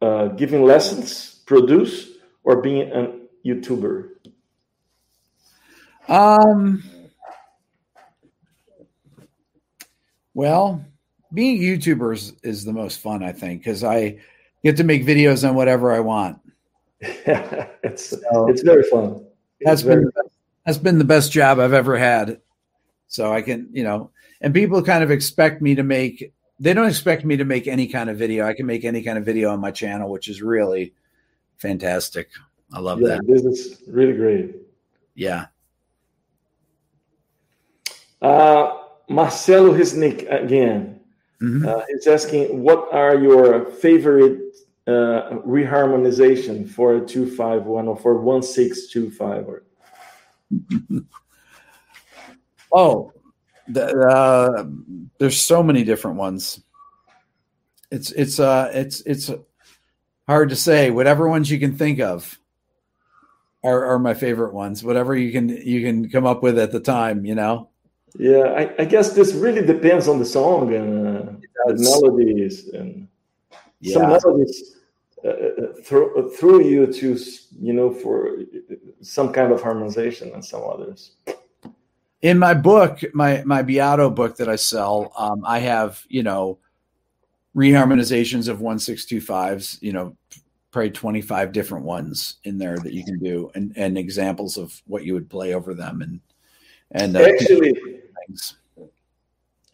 Uh, giving lessons, produce, or being a YouTuber? Um. Well, being YouTubers is the most fun, I think, because I get to make videos on whatever I want. Yeah, [laughs] it's so, it's very fun. That's been that's been the best job I've ever had. So I can, you know, and people kind of expect me to make. They don't expect me to make any kind of video. I can make any kind of video on my channel, which is really fantastic. I love yeah, that. This is really great. Yeah. Uh, Marcelo Hisnik again. Mm-hmm. Uh, he's asking, what are your favorite uh, reharmonization for a 251 or for 1625? Or... [laughs] oh, the, uh, there's so many different ones. It's it's uh it's it's hard to say. Whatever ones you can think of are, are my favorite ones. Whatever you can you can come up with at the time, you know. Yeah, I, I, guess this really depends on the song and uh, the melodies and yeah. some melodies uh, uh through through you to you know for some kind of harmonization and some others. In my book, my my Beato book that I sell, um, I have you know reharmonizations of one six two fives. You know, probably twenty five different ones in there that you can do, and and examples of what you would play over them and and uh, actually things.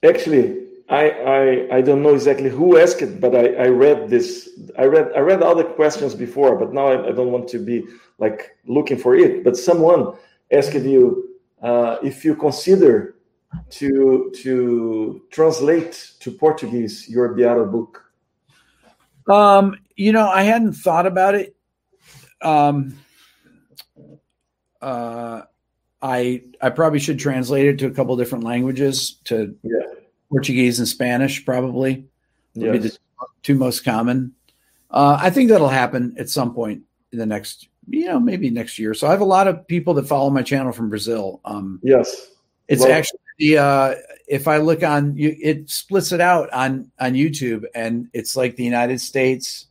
Actually, I, I I don't know exactly who asked it, but I, I read this. I read I read all the questions before, but now I, I don't want to be like looking for it. But someone asked you uh, if you consider to to translate to Portuguese your Beato book. Um, you know, I hadn't thought about it. Um, uh, I I probably should translate it to a couple different languages to yeah. Portuguese and Spanish probably would yes. be the two most common. Uh, I think that'll happen at some point in the next, you know, maybe next year. So I have a lot of people that follow my channel from Brazil. Um, yes, it's well, actually the uh, if I look on you, it splits it out on on YouTube, and it's like the United States,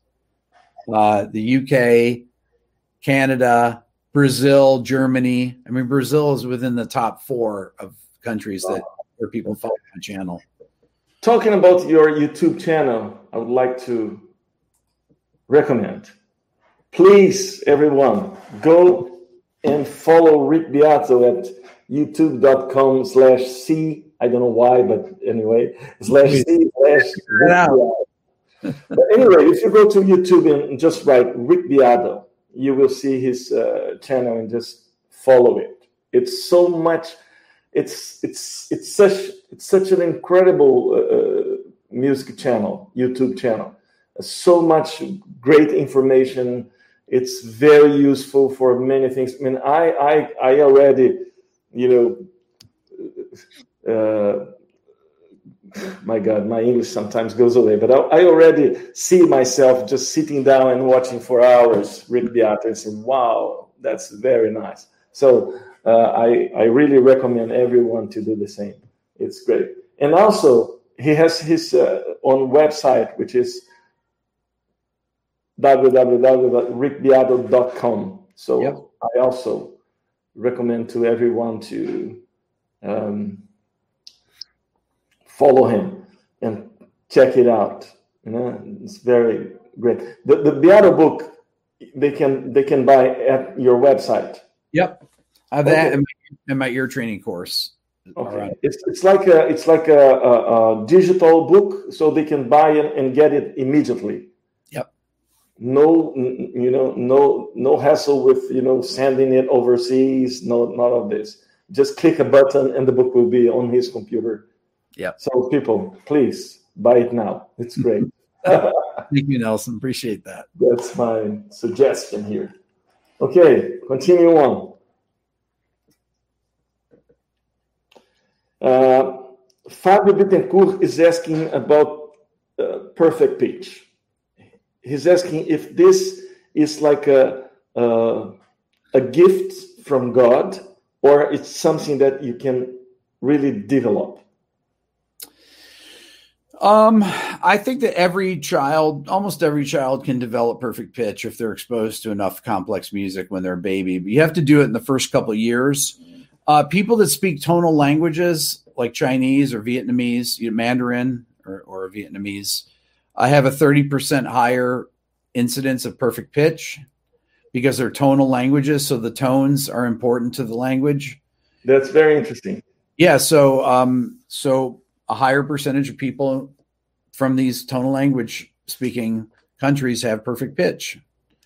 uh, the UK, Canada, Brazil, Germany. I mean, Brazil is within the top four of countries that where people follow my channel. Talking about your YouTube channel, I would like to recommend. Please, everyone, go and follow Rick Beato at youtube.com slash C. I don't know why, but anyway, slash C slash But anyway, if you go to YouTube and just write Rick Beato, you will see his uh, channel and just follow it. It's so much. It's it's it's such it's such an incredible uh, uh music channel, YouTube channel. So much great information. It's very useful for many things. I mean, I I I already, you know. Uh, my God, my English sometimes goes away, but I, I, already see myself just sitting down and watching for hours Rick Beato and saying, wow, that's very nice. So uh, I, I really recommend everyone to do the same. It's great. And also, he has his uh, own website, which is www.rickbeato.com. So yep. I also recommend to everyone to um, follow him and check it out. You know, it's very great. The the Beato book they can they can buy at your website. Yep, I have okay. that in my, in my, ear training course. Okay, right. it's it's like a it's like a, a, a, digital book, so they can buy it and get it immediately. Yep. No, you know, no no hassle with you know sending it overseas. No, none of this. Just click a button and the book will be on his computer yeah. So people, please buy it now. It's great. [laughs] Thank you, Nelson. Appreciate that. That's my suggestion here. Okay, continue on. Uh, Fabio Bittencourt is asking about uh, perfect pitch. He's asking if this is like a, a, a gift from God or it's something that you can really develop. Um, I think that every child, almost every child, can develop perfect pitch if they're exposed to enough complex music when they're a baby. But you have to do it in the first couple of years. Uh, people that speak tonal languages like Chinese or Vietnamese, you know, Mandarin or, or Vietnamese, I have a 30% higher incidence of perfect pitch because they're tonal languages. So the tones are important to the language. That's very interesting. Yeah. So, um, so a higher percentage of people from these tonal language speaking countries have perfect pitch.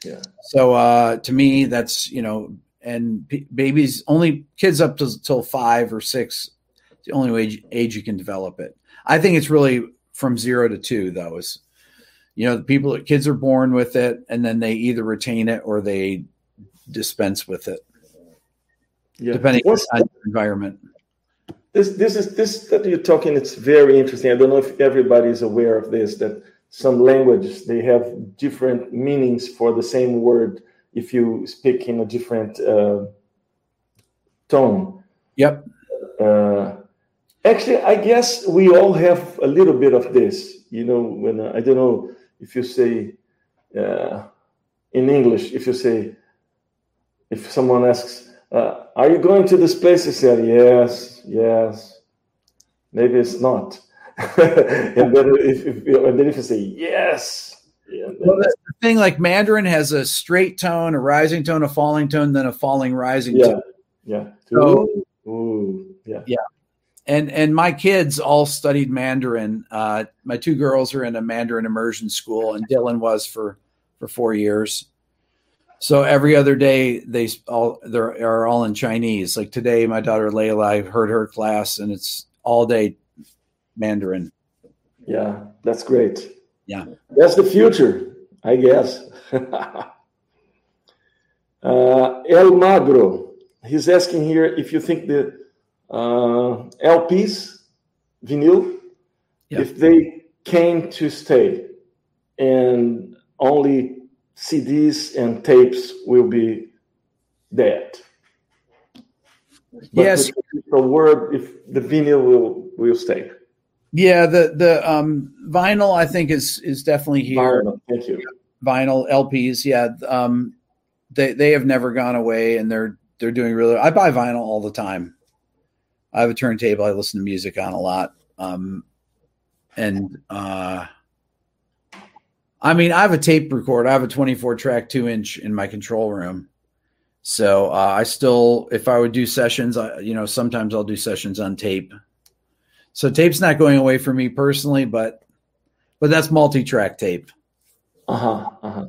Yeah. So uh, to me, that's you know, and p- babies only kids up to till five or six, the only age age you can develop it. I think it's really from zero to two though. Is you know, the people that kids are born with it, and then they either retain it or they dispense with it, yeah. depending What's, on the environment. This this is this that you're talking. It's very interesting. I don't know if everybody is aware of this. That some languages they have different meanings for the same word if you speak in a different uh, tone. Yep. Uh, actually, I guess we all have a little bit of this. You know, when uh, I don't know if you say uh, in English, if you say if someone asks uh, are you going to this place? He said, yes, yes. Maybe it's not. [laughs] and, then if, if, and then if you say yes, yeah, well, the thing like Mandarin has a straight tone, a rising tone, a falling tone, then a falling rising yeah, tone. Yeah. So, ooh, yeah. Yeah. And and my kids all studied Mandarin. Uh, my two girls are in a Mandarin immersion school, and Dylan was for for four years. So every other day they all they are all in Chinese. Like today, my daughter Layla, I heard her class, and it's all day Mandarin. Yeah, that's great. Yeah, that's the future, I guess. [laughs] uh, El Magro, he's asking here if you think the uh, LPs, vinyl, yeah. if they came to stay, and only CDs and tapes will be dead. But yes, the word if the vinyl will will stay. Yeah, the the um, vinyl I think is is definitely here. Vinyl, thank you. Vinyl LPs, yeah, um, they they have never gone away, and they're they're doing really. I buy vinyl all the time. I have a turntable I listen to music on a lot, um, and uh, I mean, I have a tape recorder. I have a 24 track, two inch in my control room. So uh, I still, if I would do sessions, I, you know, sometimes I'll do sessions on tape. So tape's not going away for me personally, but but that's multi-track tape. Uh huh. Uh-huh.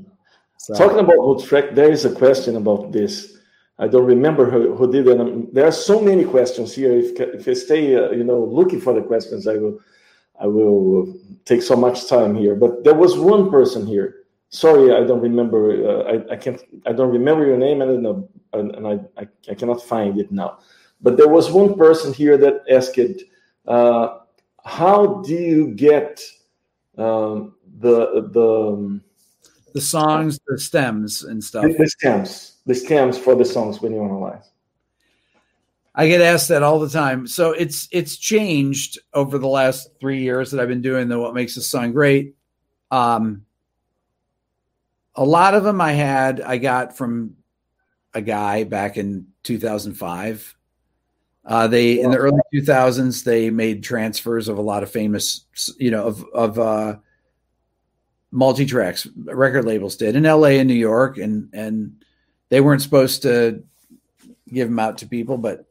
So. Talking about multi-track, there is a question about this. I don't remember who, who did it. There are so many questions here. If if I stay, uh, you know, looking for the questions, I will I will take so much time here. But there was one person here. Sorry, I don't remember. Uh, I, I can't. I don't remember your name, and, uh, and, and I, I, I cannot find it now. But there was one person here that asked, uh, "How do you get um, the the um, the songs, the stems, and stuff? The, the stems, the stems for the songs when you analyze." I get asked that all the time. So it's it's changed over the last three years that I've been doing the what makes a song great. Um, a lot of them I had I got from a guy back in 2005. Uh, they in the early 2000s they made transfers of a lot of famous, you know, of of uh, multi tracks. Record labels did in L.A. and New York, and and they weren't supposed to give them out to people, but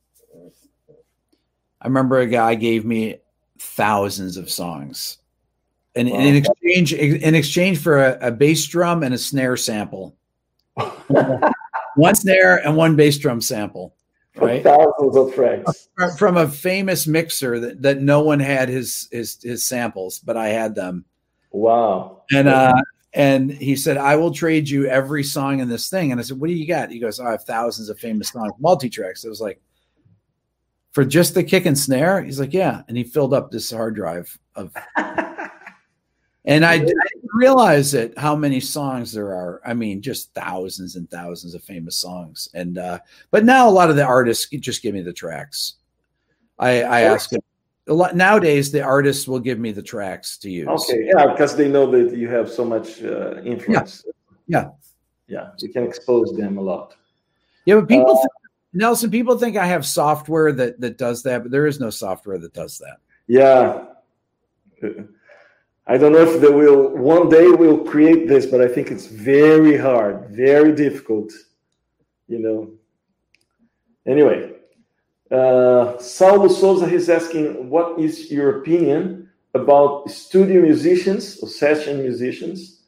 I remember a guy gave me thousands of songs, and wow. in exchange in exchange for a, a, bass drum and a snare sample, [laughs] one snare and one bass drum sample. right? thousands of tracks from a famous mixer that, that no one had his his his samples, but I had them. Wow! And uh, and he said, "I will trade you every song in this thing." And I said, "What do you got?" He goes, oh, "I have thousands of famous songs, multi tracks." It was like for just the kick and snare. He's like, "Yeah," and he filled up this hard drive of. [laughs] And I, I, didn't realize it how many songs there are. I mean, just thousands and thousands of famous songs. And uh, but now a lot of the artists just give me the tracks. I, I ask them a lot nowadays. The artists will give me the tracks to use. Okay, yeah, because they know that you have so much uh, influence. Yeah. yeah, yeah, you can expose them a lot. Yeah, but people, uh, think, Nelson, people think I have software that that does that, but there is no software that does that. Yeah. I don't know if they will one day we'll create this, but I think it's very hard, very difficult. You know. Anyway, uh, Saulo Souza is asking, what is your opinion about studio musicians or session musicians?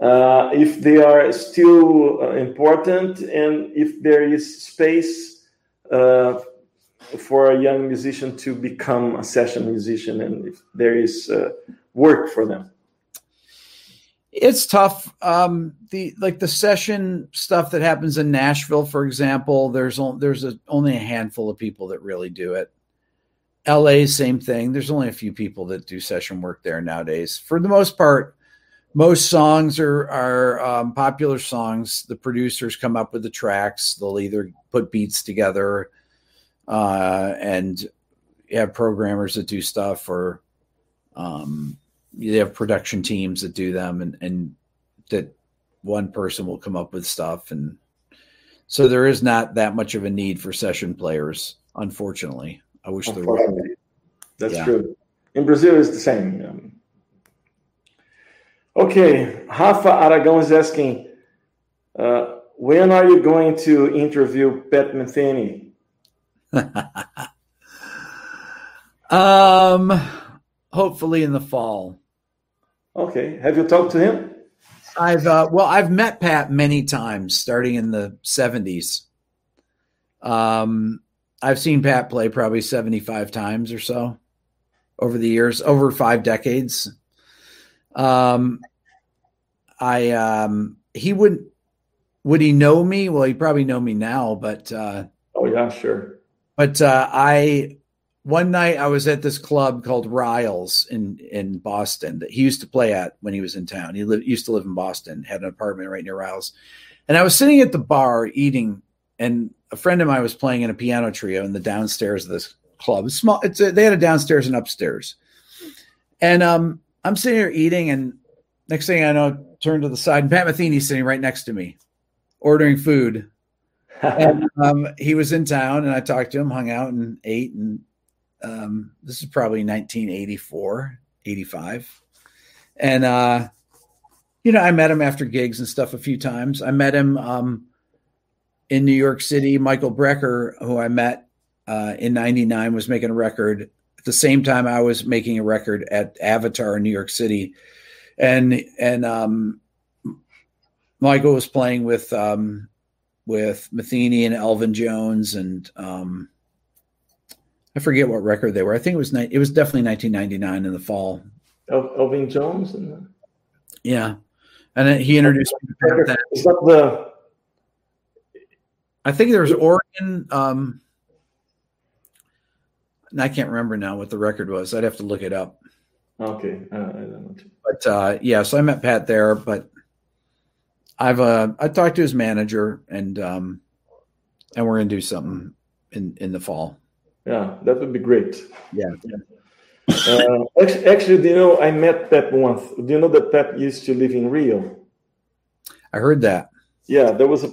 Uh, if they are still uh, important and if there is space uh, for a young musician to become a session musician and if there is uh, work for them? It's tough. Um, the like the session stuff that happens in Nashville, for example. There's there's a, only a handful of people that really do it. LA, same thing. There's only a few people that do session work there nowadays. For the most part, most songs are are um, popular songs. The producers come up with the tracks. They'll either put beats together, uh, and have programmers that do stuff, or um, you have production teams that do them and, and that one person will come up with stuff and so there is not that much of a need for session players unfortunately i wish there were that's yeah. true in brazil it's the same um, okay rafa aragão is asking uh, when are you going to interview pat metheny [laughs] um hopefully in the fall Okay. Have you talked to him? I've uh, well, I've met Pat many times, starting in the '70s. Um, I've seen Pat play probably 75 times or so over the years, over five decades. Um, I um, he wouldn't. would he know me? Well, he probably know me now, but uh, oh yeah, sure. But uh, I one night I was at this club called Ryles in in Boston that he used to play at when he was in town. He lived, used to live in Boston, had an apartment right near Ryles, and I was sitting at the bar eating, and a friend of mine was playing in a piano trio in the downstairs of this club. It's small. It's a, they had a downstairs and upstairs, and um, I'm sitting here eating, and next thing I know, I turn to the side, and Pat Metheny's sitting right next to me, ordering food. [laughs] and um, he was in town, and I talked to him, hung out, and ate, and um, this is probably 1984, 85. And, uh, you know, I met him after gigs and stuff a few times. I met him um, in New York City. Michael Brecker, who I met uh, in 99, was making a record the same time I was making a record at Avatar in New York City. And, and, um, Michael was playing with, um, with Metheny and Elvin Jones and, um, I forget what record they were. I think it was it was definitely 1999 in the fall. El- Elvin Jones and yeah, and he introduced me to that. Is that the? I think there was Oregon. Um, I can't remember now what the record was. I'd have to look it up. Okay, uh, I don't know. But uh, yeah, so I met Pat there, but I've uh, I talked to his manager and um, and we're gonna do something in in the fall. Yeah, that would be great. Yeah. Uh, actually, actually, do you know I met Pep once? Do you know that Pep used to live in Rio? I heard that. Yeah, there was a,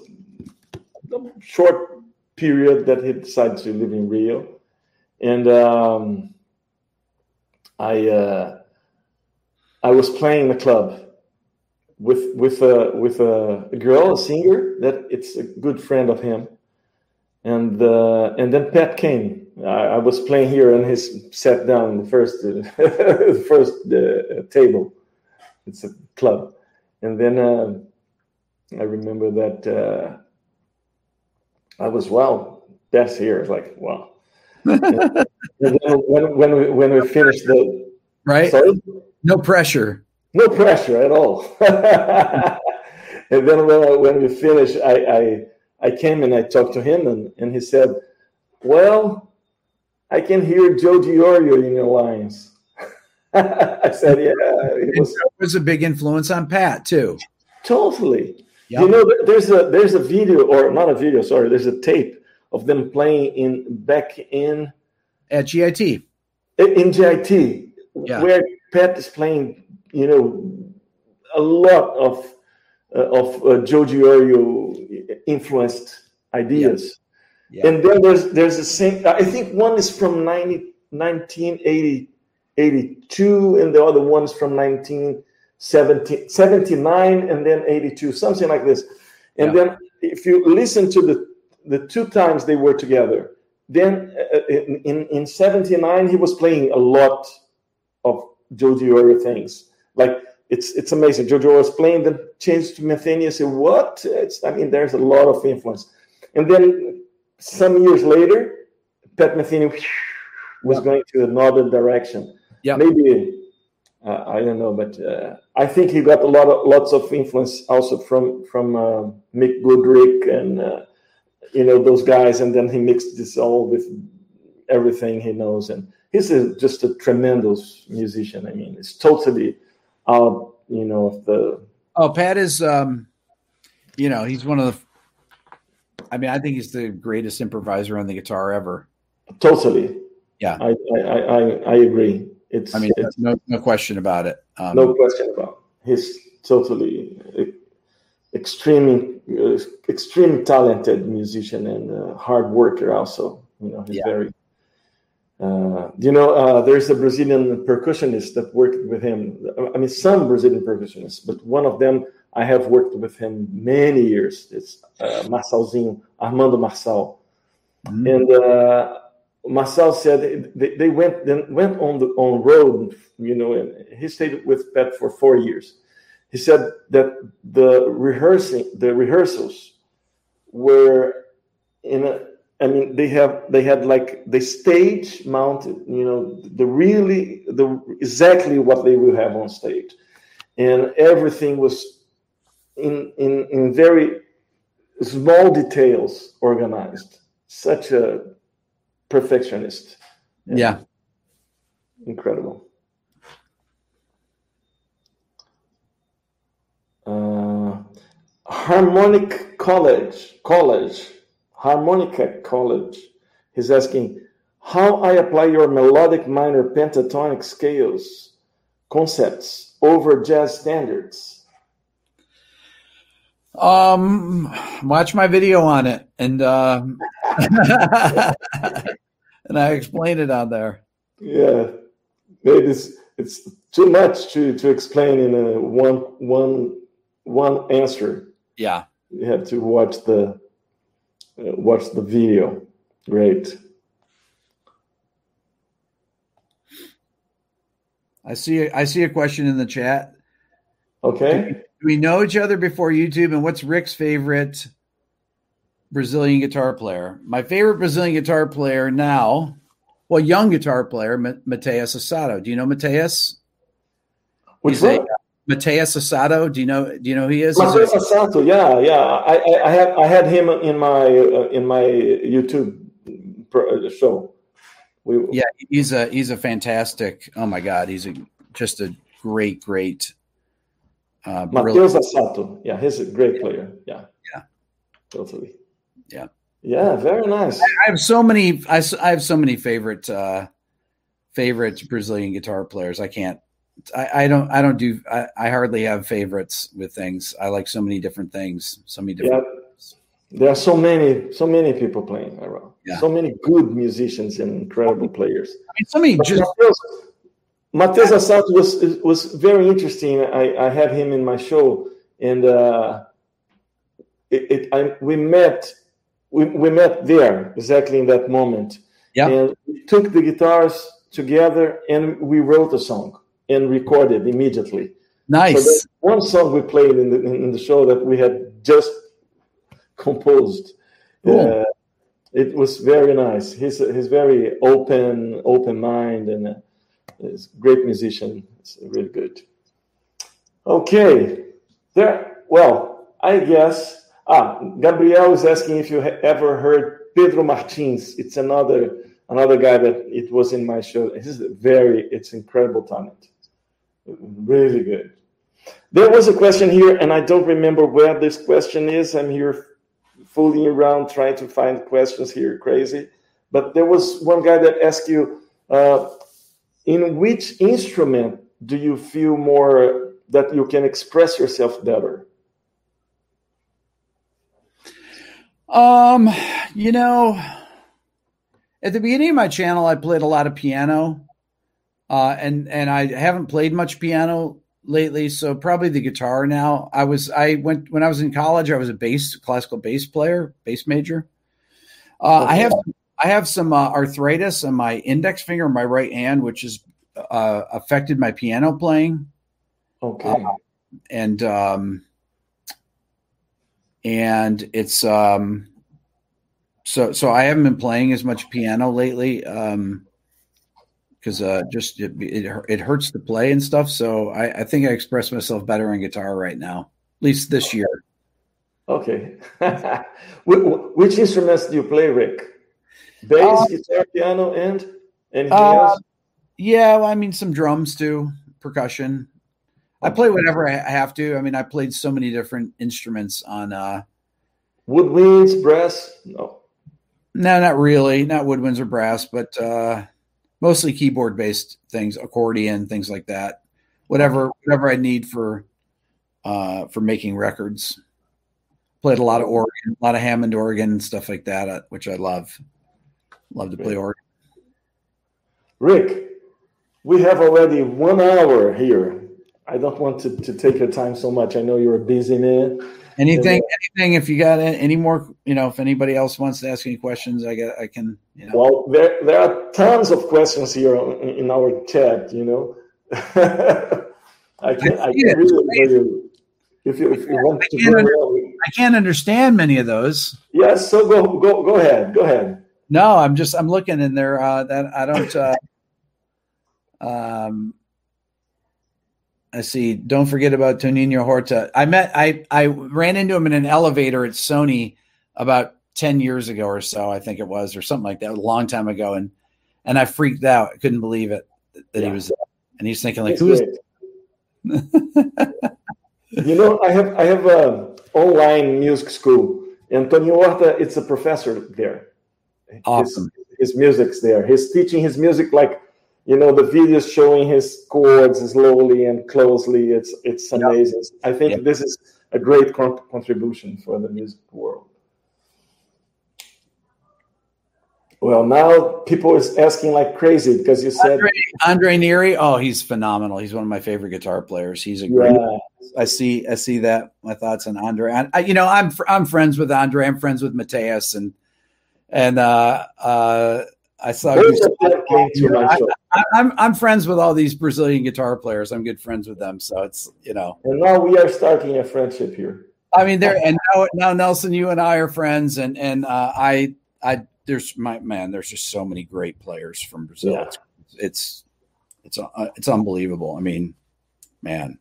a short period that he decided to live in Rio, and um, I uh, I was playing the club with with a with a, girl, a singer that it's a good friend of him, and uh, and then Pep came I, I, was playing here, and he sat down the first uh, [laughs] first uh, table. It's a club, and then uh, I remember that uh, I was well. best here. It's like wow. When when we when we finished the right, sorry? no pressure, no pressure at all. [laughs] and then when, when we finished, I, I I came and I talked to him, and, and he said, "Well, I can hear Joe DiOrio in your lines." [laughs] I said, "Yeah." It was, it was a big influence on Pat too. Totally. Yep. You know, there's a there's a video, or not a video. Sorry, there's a tape of them playing in back in at GIT. In GIT, yeah. where Pat is playing, you know, a lot of uh, of uh, Joe DiOrio influenced ideas. Yeah. And then there's there's the same. I think one is from 90, 1980, 82, and the other one's from 1979 and then 82, something like this. And yeah. then if you listen to the the two times they were together, then uh, in, in, in 79 he was playing a lot of Joe DiOrio things like it's it's amazing. Jojo was playing, then changed to Metheny. Said, "What?" It's, I mean, there's a lot of influence. And then some years later, Pat Metheny [sniffs] was going to another direction. Yeah, maybe uh, I don't know, but uh, I think he got a lot of lots of influence also from from uh, Mick Goodrick and uh, you know those guys. And then he mixed this all with everything he knows, and he's a, just a tremendous musician. I mean, it's totally out, you know, the. Oh, Pat is, um, you know, he's one of the. I mean, I think he's the greatest improviser on the guitar ever. Totally. Yeah, I I I, I agree. It's. I mean, it's, no no question about it. Um, no question about. It. He's totally extreme extreme talented musician and uh, hard worker. Also, you know, he's yeah. very uh, you know, uh, there's a Brazilian percussionist that worked with him. I mean, some Brazilian percussionists, but one of them I have worked with him many years. It's uh, Marçalzinho, Armando Marçal. Mm-hmm. And uh, Marçal said they, they went then went on the on road, you know, and he stayed with Pat for four years. He said that the rehearsing, the rehearsals were in a I mean, they have they had like the stage mounted, you know, the really the exactly what they will have on stage, and everything was in in in very small details organized. Such a perfectionist. Yeah, yeah. incredible. Harmonic College College Harmonica College. He's asking how I apply your melodic minor pentatonic scales concepts over jazz standards. Um, watch my video on it, and uh, [laughs] and I explain it on there. Yeah, maybe it's it's too much to to explain in a one one one answer. Yeah, you have to watch the uh, watch the video. Great. I see. I see a question in the chat. Okay. Do we know each other before YouTube? And what's Rick's favorite Brazilian guitar player? My favorite Brazilian guitar player now, well, young guitar player, Mateus Asato. Do you know Mateus? Which one? Mateus Asato. Do you know? Do you know who he is? Mateus Asato. Yeah, yeah. I, I, I had I had him in my uh, in my YouTube uh, show. We, yeah, he's a he's a fantastic. Oh my God, he's a just a great great. Uh, Mateus Asato. Yeah, he's a great player. Yeah. Yeah. Totally. Yeah. Yeah, very nice. I have so many. I, I have so many favorite uh, favorite Brazilian guitar players. I can't I, I, don't I don't do I, I, hardly have favorites with things. I like so many different things, so many different. Yeah. There are so many so many people playing around. Yeah. So many good musicians and incredible players. I mean, so many just. Mateus, Asato was was very interesting. I, I had him in my show, and uh, it, it I, we met we, we met there exactly in that moment. Yeah, and we took the guitars together and we wrote a song and recorded immediately. Nice. So one song we played in the in the show that we had just [laughs] composed. Cool. Uh, it was very nice. He's he's very open, open mind, and uh, he's a great musician. It's really good. Okay, there. Well, I guess. Ah, Gabriel is asking if you ever heard Pedro Martins. It's another another guy that it was in my show. He's very. It's incredible talent. Really good. There was a question here, and I don't remember where this question is. I'm here fooling around trying to find questions here, crazy. But there was one guy that asked you, uh, in which instrument do you feel more that you can express yourself better? Um, you know, at the beginning of my channel, I played a lot of piano, uh, and and I haven't played much piano lately, so probably the guitar now. I was I went when I was in college. I was a bass classical bass player, bass major. Uh, okay. I have I have some uh, arthritis on my index finger, my right hand, which has uh, affected my piano playing. Okay, uh, and um, and it's um, so so I haven't been playing as much piano lately. Um, because uh, just it, it, it hurts to play and stuff. So I, I think I express myself better on guitar right now, at least this year. Okay. [laughs] Which instruments do you play, Rick? Bass, uh, guitar, piano, and anything uh, else? Yeah, well, I mean some drums too, percussion. I play whatever I have to. I mean, I played so many different instruments on uh woodwinds, brass. No, no, not really, not woodwinds or brass, but uh mostly keyboard based things, accordion, things like that. Whatever whatever I need for uh, for making records. Played a lot of organ, a lot of Hammond organ and stuff like that, uh, which I love. Love to play organ. Rick, we have already one hour here. I don't want to, to take your time so much. I know you're a busy man. Anything, anything. If you got any more, you know, if anybody else wants to ask any questions, I get, I can. You know. Well, there there are tons of questions here in our chat. You know, [laughs] I can I, I can really if you, if you want I to can't, I can't understand many of those. Yes, so go go go ahead. Go ahead. No, I'm just I'm looking in there. Uh, that I don't. Uh, [laughs] um, I see. Don't forget about Toninho Horta. Uh, I met. I I ran into him in an elevator at Sony about ten years ago or so. I think it was, or something like that, a long time ago, and and I freaked out. I couldn't believe it that yeah. he was. And he's thinking like, who is? you know, I have I have a online music school, and Toninho Horta, it's a professor there. Awesome. His, his music's there. He's teaching his music like you know the videos showing his chords slowly and closely. It's it's amazing. I think this is a great con- contribution for the music world. Well now people is asking like crazy because you said andre, andre Nieri, oh he's phenomenal. He's one of my favorite guitar players. He's a great yeah. i see i see that my thoughts on andre. I, you know i'm i'm friends with andre. I'm friends with Mateus and and uh uh I saw you. I, am I'm, I'm friends with all these Brazilian guitar players. I'm good friends with them, so it's you know. And now we are starting a friendship here. I mean, there and now, now Nelson, you and I are friends, and and uh, I I there's my man. There's just so many great players from Brazil. Yeah. It's it's it's, uh, it's unbelievable. I mean, man,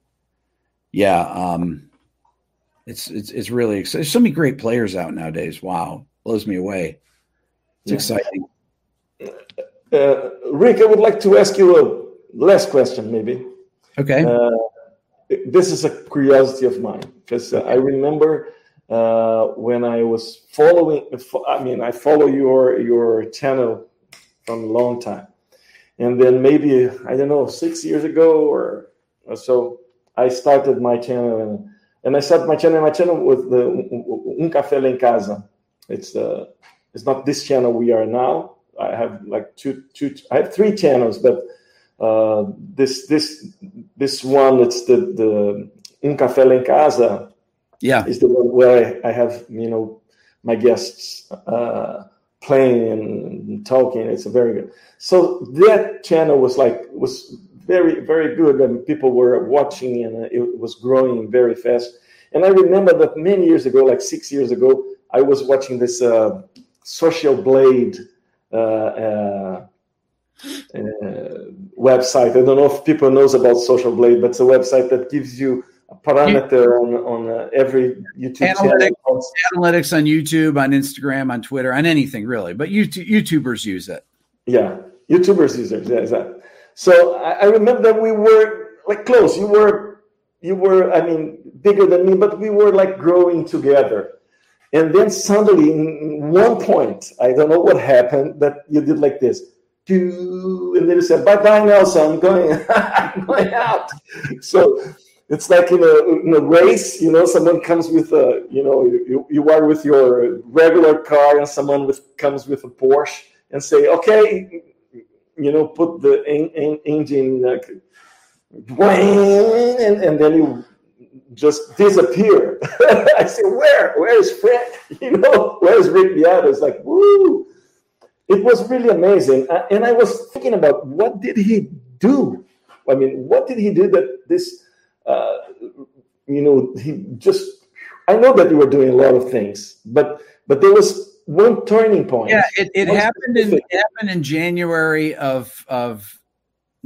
yeah. Um, it's it's it's really there's so many great players out nowadays. Wow, blows me away. It's yeah. exciting. Uh, Rick, I would like to ask you a last question, maybe. Okay. Uh, this is a curiosity of mine because uh, I remember uh, when I was following. I mean, I follow your your channel from a long time, and then maybe I don't know six years ago or, or so, I started my channel and and I started my channel. My channel with the Un Café em Casa. It's uh, it's not this channel we are now I have like two two I have three channels, but uh, this this this one it's the the Un Café Lá Casa. Yeah, is the one where I, I have you know my guests uh, playing and talking. It's a very good. So that channel was like was very very good, and people were watching, and it was growing very fast. And I remember that many years ago, like six years ago, I was watching this. Uh, Social Blade Uh, uh, uh, website. I don't know if people knows about Social Blade, but it's a website that gives you a parameter on on uh, every YouTube analytics, channel. Analytics on YouTube, on Instagram, on Twitter, on anything really. But YouTube, YouTubers use it. Yeah, YouTubers use it. Yeah, exactly. So I, I remember that we were like close. You were you were I mean bigger than me, but we were like growing together. And then suddenly, in one point, I don't know what happened, that you did like this and then he said, "Bye bye, Nelson. I'm going, [laughs] I'm going out." So it's like in a, in a race, you know, someone comes with a, you know, you, you are with your regular car, and someone with comes with a Porsche, and say, "Okay, you know, put the in, in, engine." Like, and, and then you just disappear. [laughs] I said, where? Where is Fred? [laughs] You know, where's Rick Beato? It's like, woo it was really amazing. And I was thinking about what did he do? I mean, what did he do that this, uh, you know, he just, I know that you were doing a lot of things, but, but there was one turning point. Yeah, it, it happened in, it happened in January of, of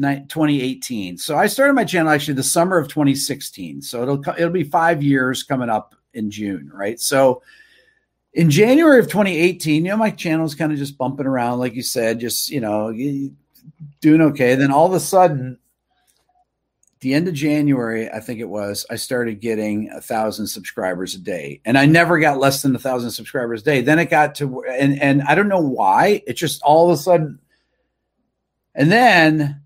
2018. So I started my channel actually the summer of 2016. So it'll, it'll be five years coming up in June. Right. So, in January of 2018, you know, my channel's kind of just bumping around, like you said, just, you know, doing okay. Then all of a sudden, the end of January, I think it was, I started getting a thousand subscribers a day, and I never got less than a thousand subscribers a day. Then it got to, and and I don't know why. It just all of a sudden, and then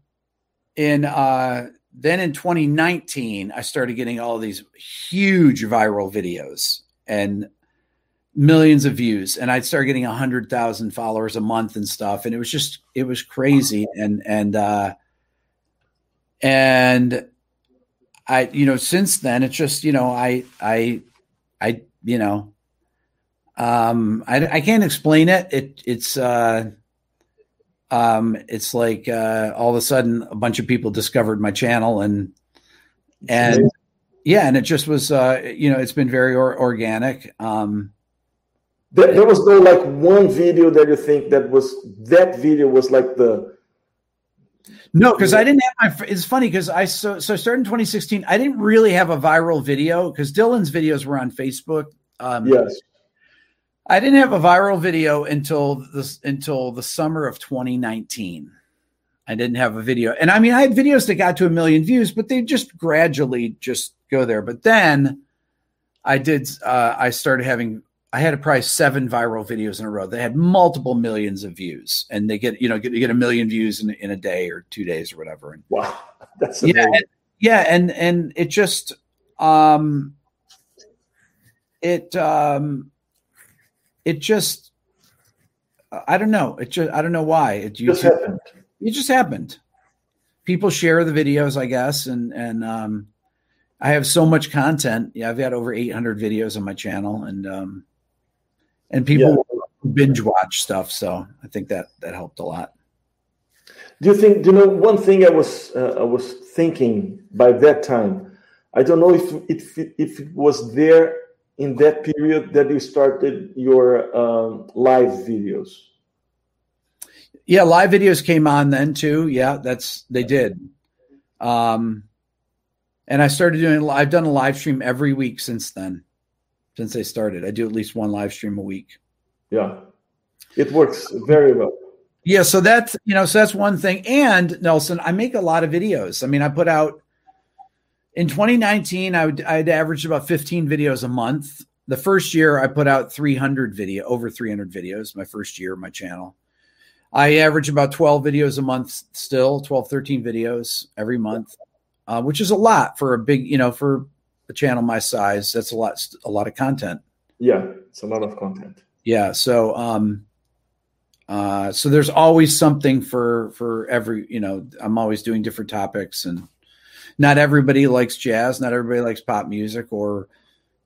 in uh then in 2019, I started getting all these huge viral videos, and millions of views and I'd start getting a hundred thousand followers a month and stuff. And it was just, it was crazy. And, and, uh, and I, you know, since then it's just, you know, I, I, I, you know, um, I, I can't explain it. It, it's, uh, um, it's like, uh, all of a sudden a bunch of people discovered my channel and, and yeah, and it just was, uh, you know, it's been very or- organic. Um, there, there was no like one video that you think that was that video was like the no, because I didn't have my. It's funny because I so so I started in 2016. I didn't really have a viral video because Dylan's videos were on Facebook. Um, yes, I didn't have a viral video until this until the summer of 2019. I didn't have a video, and I mean I had videos that got to a million views, but they just gradually just go there. But then I did. Uh, I started having I had probably seven viral videos in a row. They had multiple millions of views, and they get you know get, get a million views in, in a day or two days or whatever. And wow, [laughs] that's amazing. yeah, and, yeah, and and it just um, it um, it just I don't know. It just I don't know why it just happened. It just happened. People share the videos, I guess, and and um, I have so much content. Yeah, I've got over 800 videos on my channel, and um, and people yeah. binge watch stuff. So I think that that helped a lot. Do you think? Do you know one thing I was uh, I was thinking by that time? I don't know if if if it was there in that period that you started your um, live videos. Yeah, live videos came on then too. Yeah, that's they did. Um, and I started doing. I've done a live stream every week since then since I started. I do at least one live stream a week. Yeah, it works very well. Yeah, so that's you know, so that's one thing. And Nelson, I make a lot of videos. I mean, I put out in 2019, I would I'd averaged about 15 videos a month. The first year I put out 300 video, over 300 videos, my first year of my channel. I average about 12 videos a month still, 12, 13 videos every month, uh, which is a lot for a big, you know, for a channel my size, that's a lot a lot of content. Yeah, it's a lot of content. Yeah, so um uh so there's always something for for every, you know, I'm always doing different topics and not everybody likes jazz, not everybody likes pop music or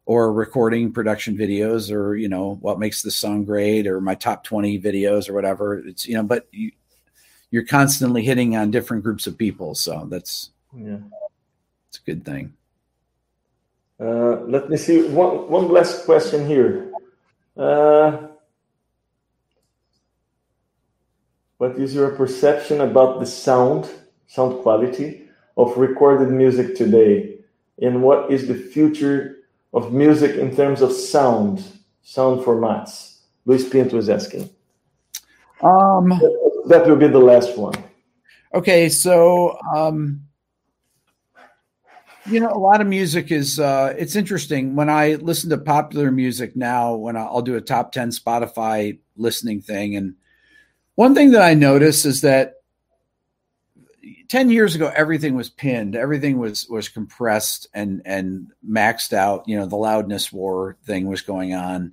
or recording production videos or you know what makes the song great or my top 20 videos or whatever. It's you know but you you're constantly hitting on different groups of people so that's yeah. it's a good thing. Uh, let me see one, one last question here. Uh, what is your perception about the sound, sound quality of recorded music today? And what is the future of music in terms of sound, sound formats? Luis Pinto is asking. Um, that will be the last one. Okay, so um, you know, a lot of music is uh, it's interesting when I listen to popular music now. When I'll do a top ten Spotify listening thing, and one thing that I notice is that 10 years ago everything was pinned. Everything was was compressed and and maxed out. You know the loudness war thing was going on.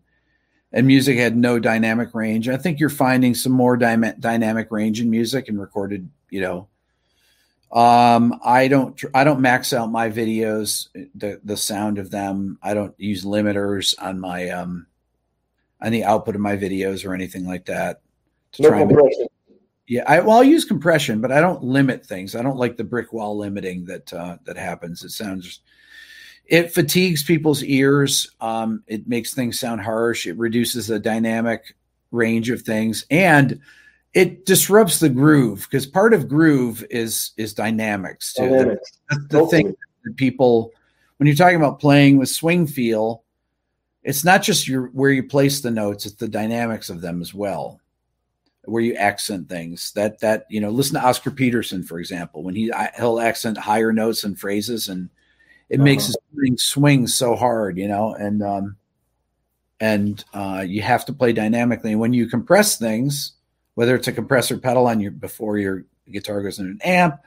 And music had no dynamic range. I think you're finding some more dy- dynamic range in music and recorded you know. Um i don't i don't max out my videos the the sound of them. I don't use limiters on my um on the output of my videos or anything like that no compression yeah, I well, I'll use compression, but I don't limit things. I don't like the brick wall limiting that uh, that happens. It sounds it fatigues people's ears. Um, it makes things sound harsh. It reduces the dynamic range of things, and it disrupts the groove because part of groove is is dynamics too. Dynamics. The, the totally. thing that people when you're talking about playing with swing feel, it's not just your where you place the notes; it's the dynamics of them as well where you accent things that that you know listen to oscar peterson for example when he he'll accent higher notes and phrases and it uh-huh. makes his swing swing so hard you know and um and uh you have to play dynamically and when you compress things whether it's a compressor pedal on your before your guitar goes in an amp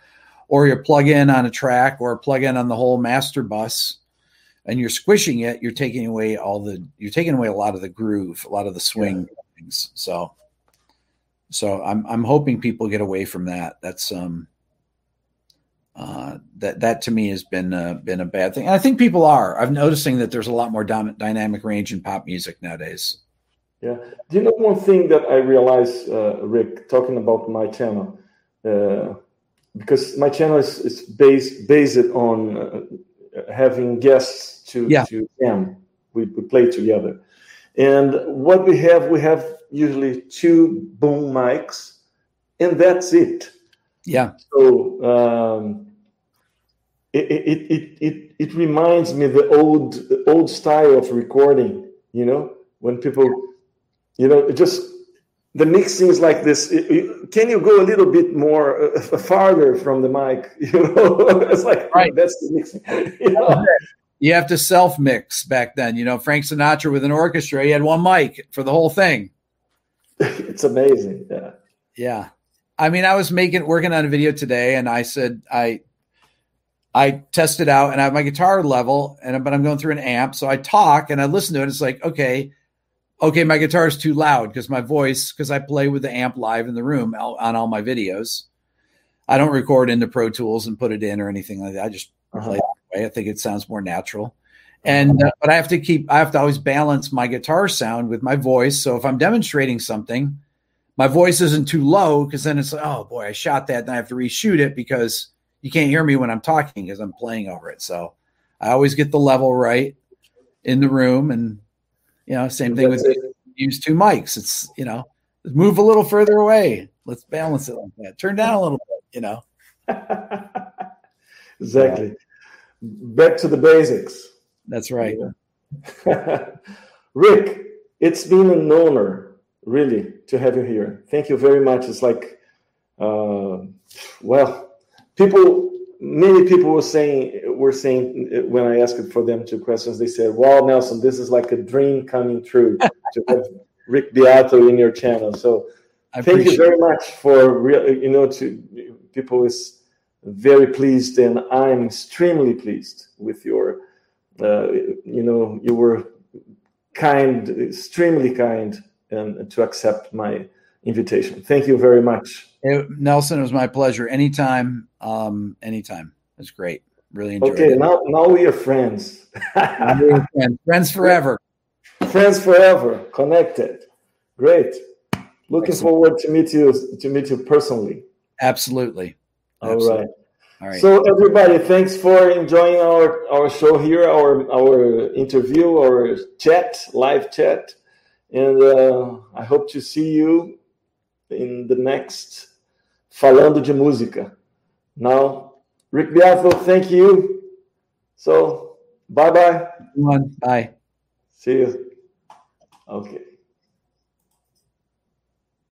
or you plug in on a track or plug in on the whole master bus and you're squishing it you're taking away all the you're taking away a lot of the groove a lot of the swing yeah. things so so I'm I'm hoping people get away from that. That's um uh, that that to me has been uh, been a bad thing. And I think people are. I'm noticing that there's a lot more dynamic range in pop music nowadays. Yeah. Do you know one thing that I realized, uh, Rick, talking about my channel, uh, because my channel is, is based based on uh, having guests to yeah. to jam. We, we play together, and what we have, we have usually two boom mics, and that's it. Yeah. So um, it, it, it, it, it reminds me the old old style of recording. You know, when people, you know, just the mixing is like this. can you go a little bit more uh, farther from the mic? [laughs] You know, it's like right. that's the mixing. [laughs] You know? You have to self mix back then. You know, Frank Sinatra with an orchestra, he had one mic for the whole thing. [laughs] it's amazing. Yeah. Yeah. I mean, I was making working on a video today and I said I I tested out and I have my guitar level and but I'm going through an amp. So I talk and I listen to it. It's like, okay, okay, my guitar is too loud because my voice, because I play with the amp live in the room on all my videos. I don't record into Pro Tools and put it in or anything like that. I just uh-huh. play that way. I think it sounds more natural and uh, but i have to keep i have to always balance my guitar sound with my voice. So if i'm demonstrating something my voice isn't too low because then it's like oh boy i shot that and i have to reshoot it because you can't hear me when i'm talking because i'm playing over it. So i always get the level right in the room and you know same thing with use two mics. It's you know move a little further away. Let's balance it like that. Turn down a little bit you know? [laughs] Exactly. Yeah. back to the basics that's right. Yeah. [laughs] Rick, it's been an honor, really, to have you here. Thank you very much. It's like, uh, well, people, many people were saying, were saying when I asked for them two questions, they said, "Wow, Nelson, this is like a dream coming true [laughs] to have Rick Beato in your channel." So, thank you very much for real, you know, to people is very pleased, and I'm extremely pleased with your uh, you know, you were kind, extremely kind, and to accept my invitation. Thank you very much. Nelson, it was my pleasure. Anytime, um, anytime. It's great. Really enjoyed okay, it. now now we are friends. friends. [laughs] friends forever. Friends forever. Connected. Great. Looking Excellent. forward to meet you to meet you personally. Absolutely. Absolutely. All right. So everybody, thanks for enjoying our, our show here, our our interview, our chat, live chat, and uh, I hope to see you in the next Falando de Música. Now, Rick Beato, thank you. So, bye bye. Bye. See you. Okay.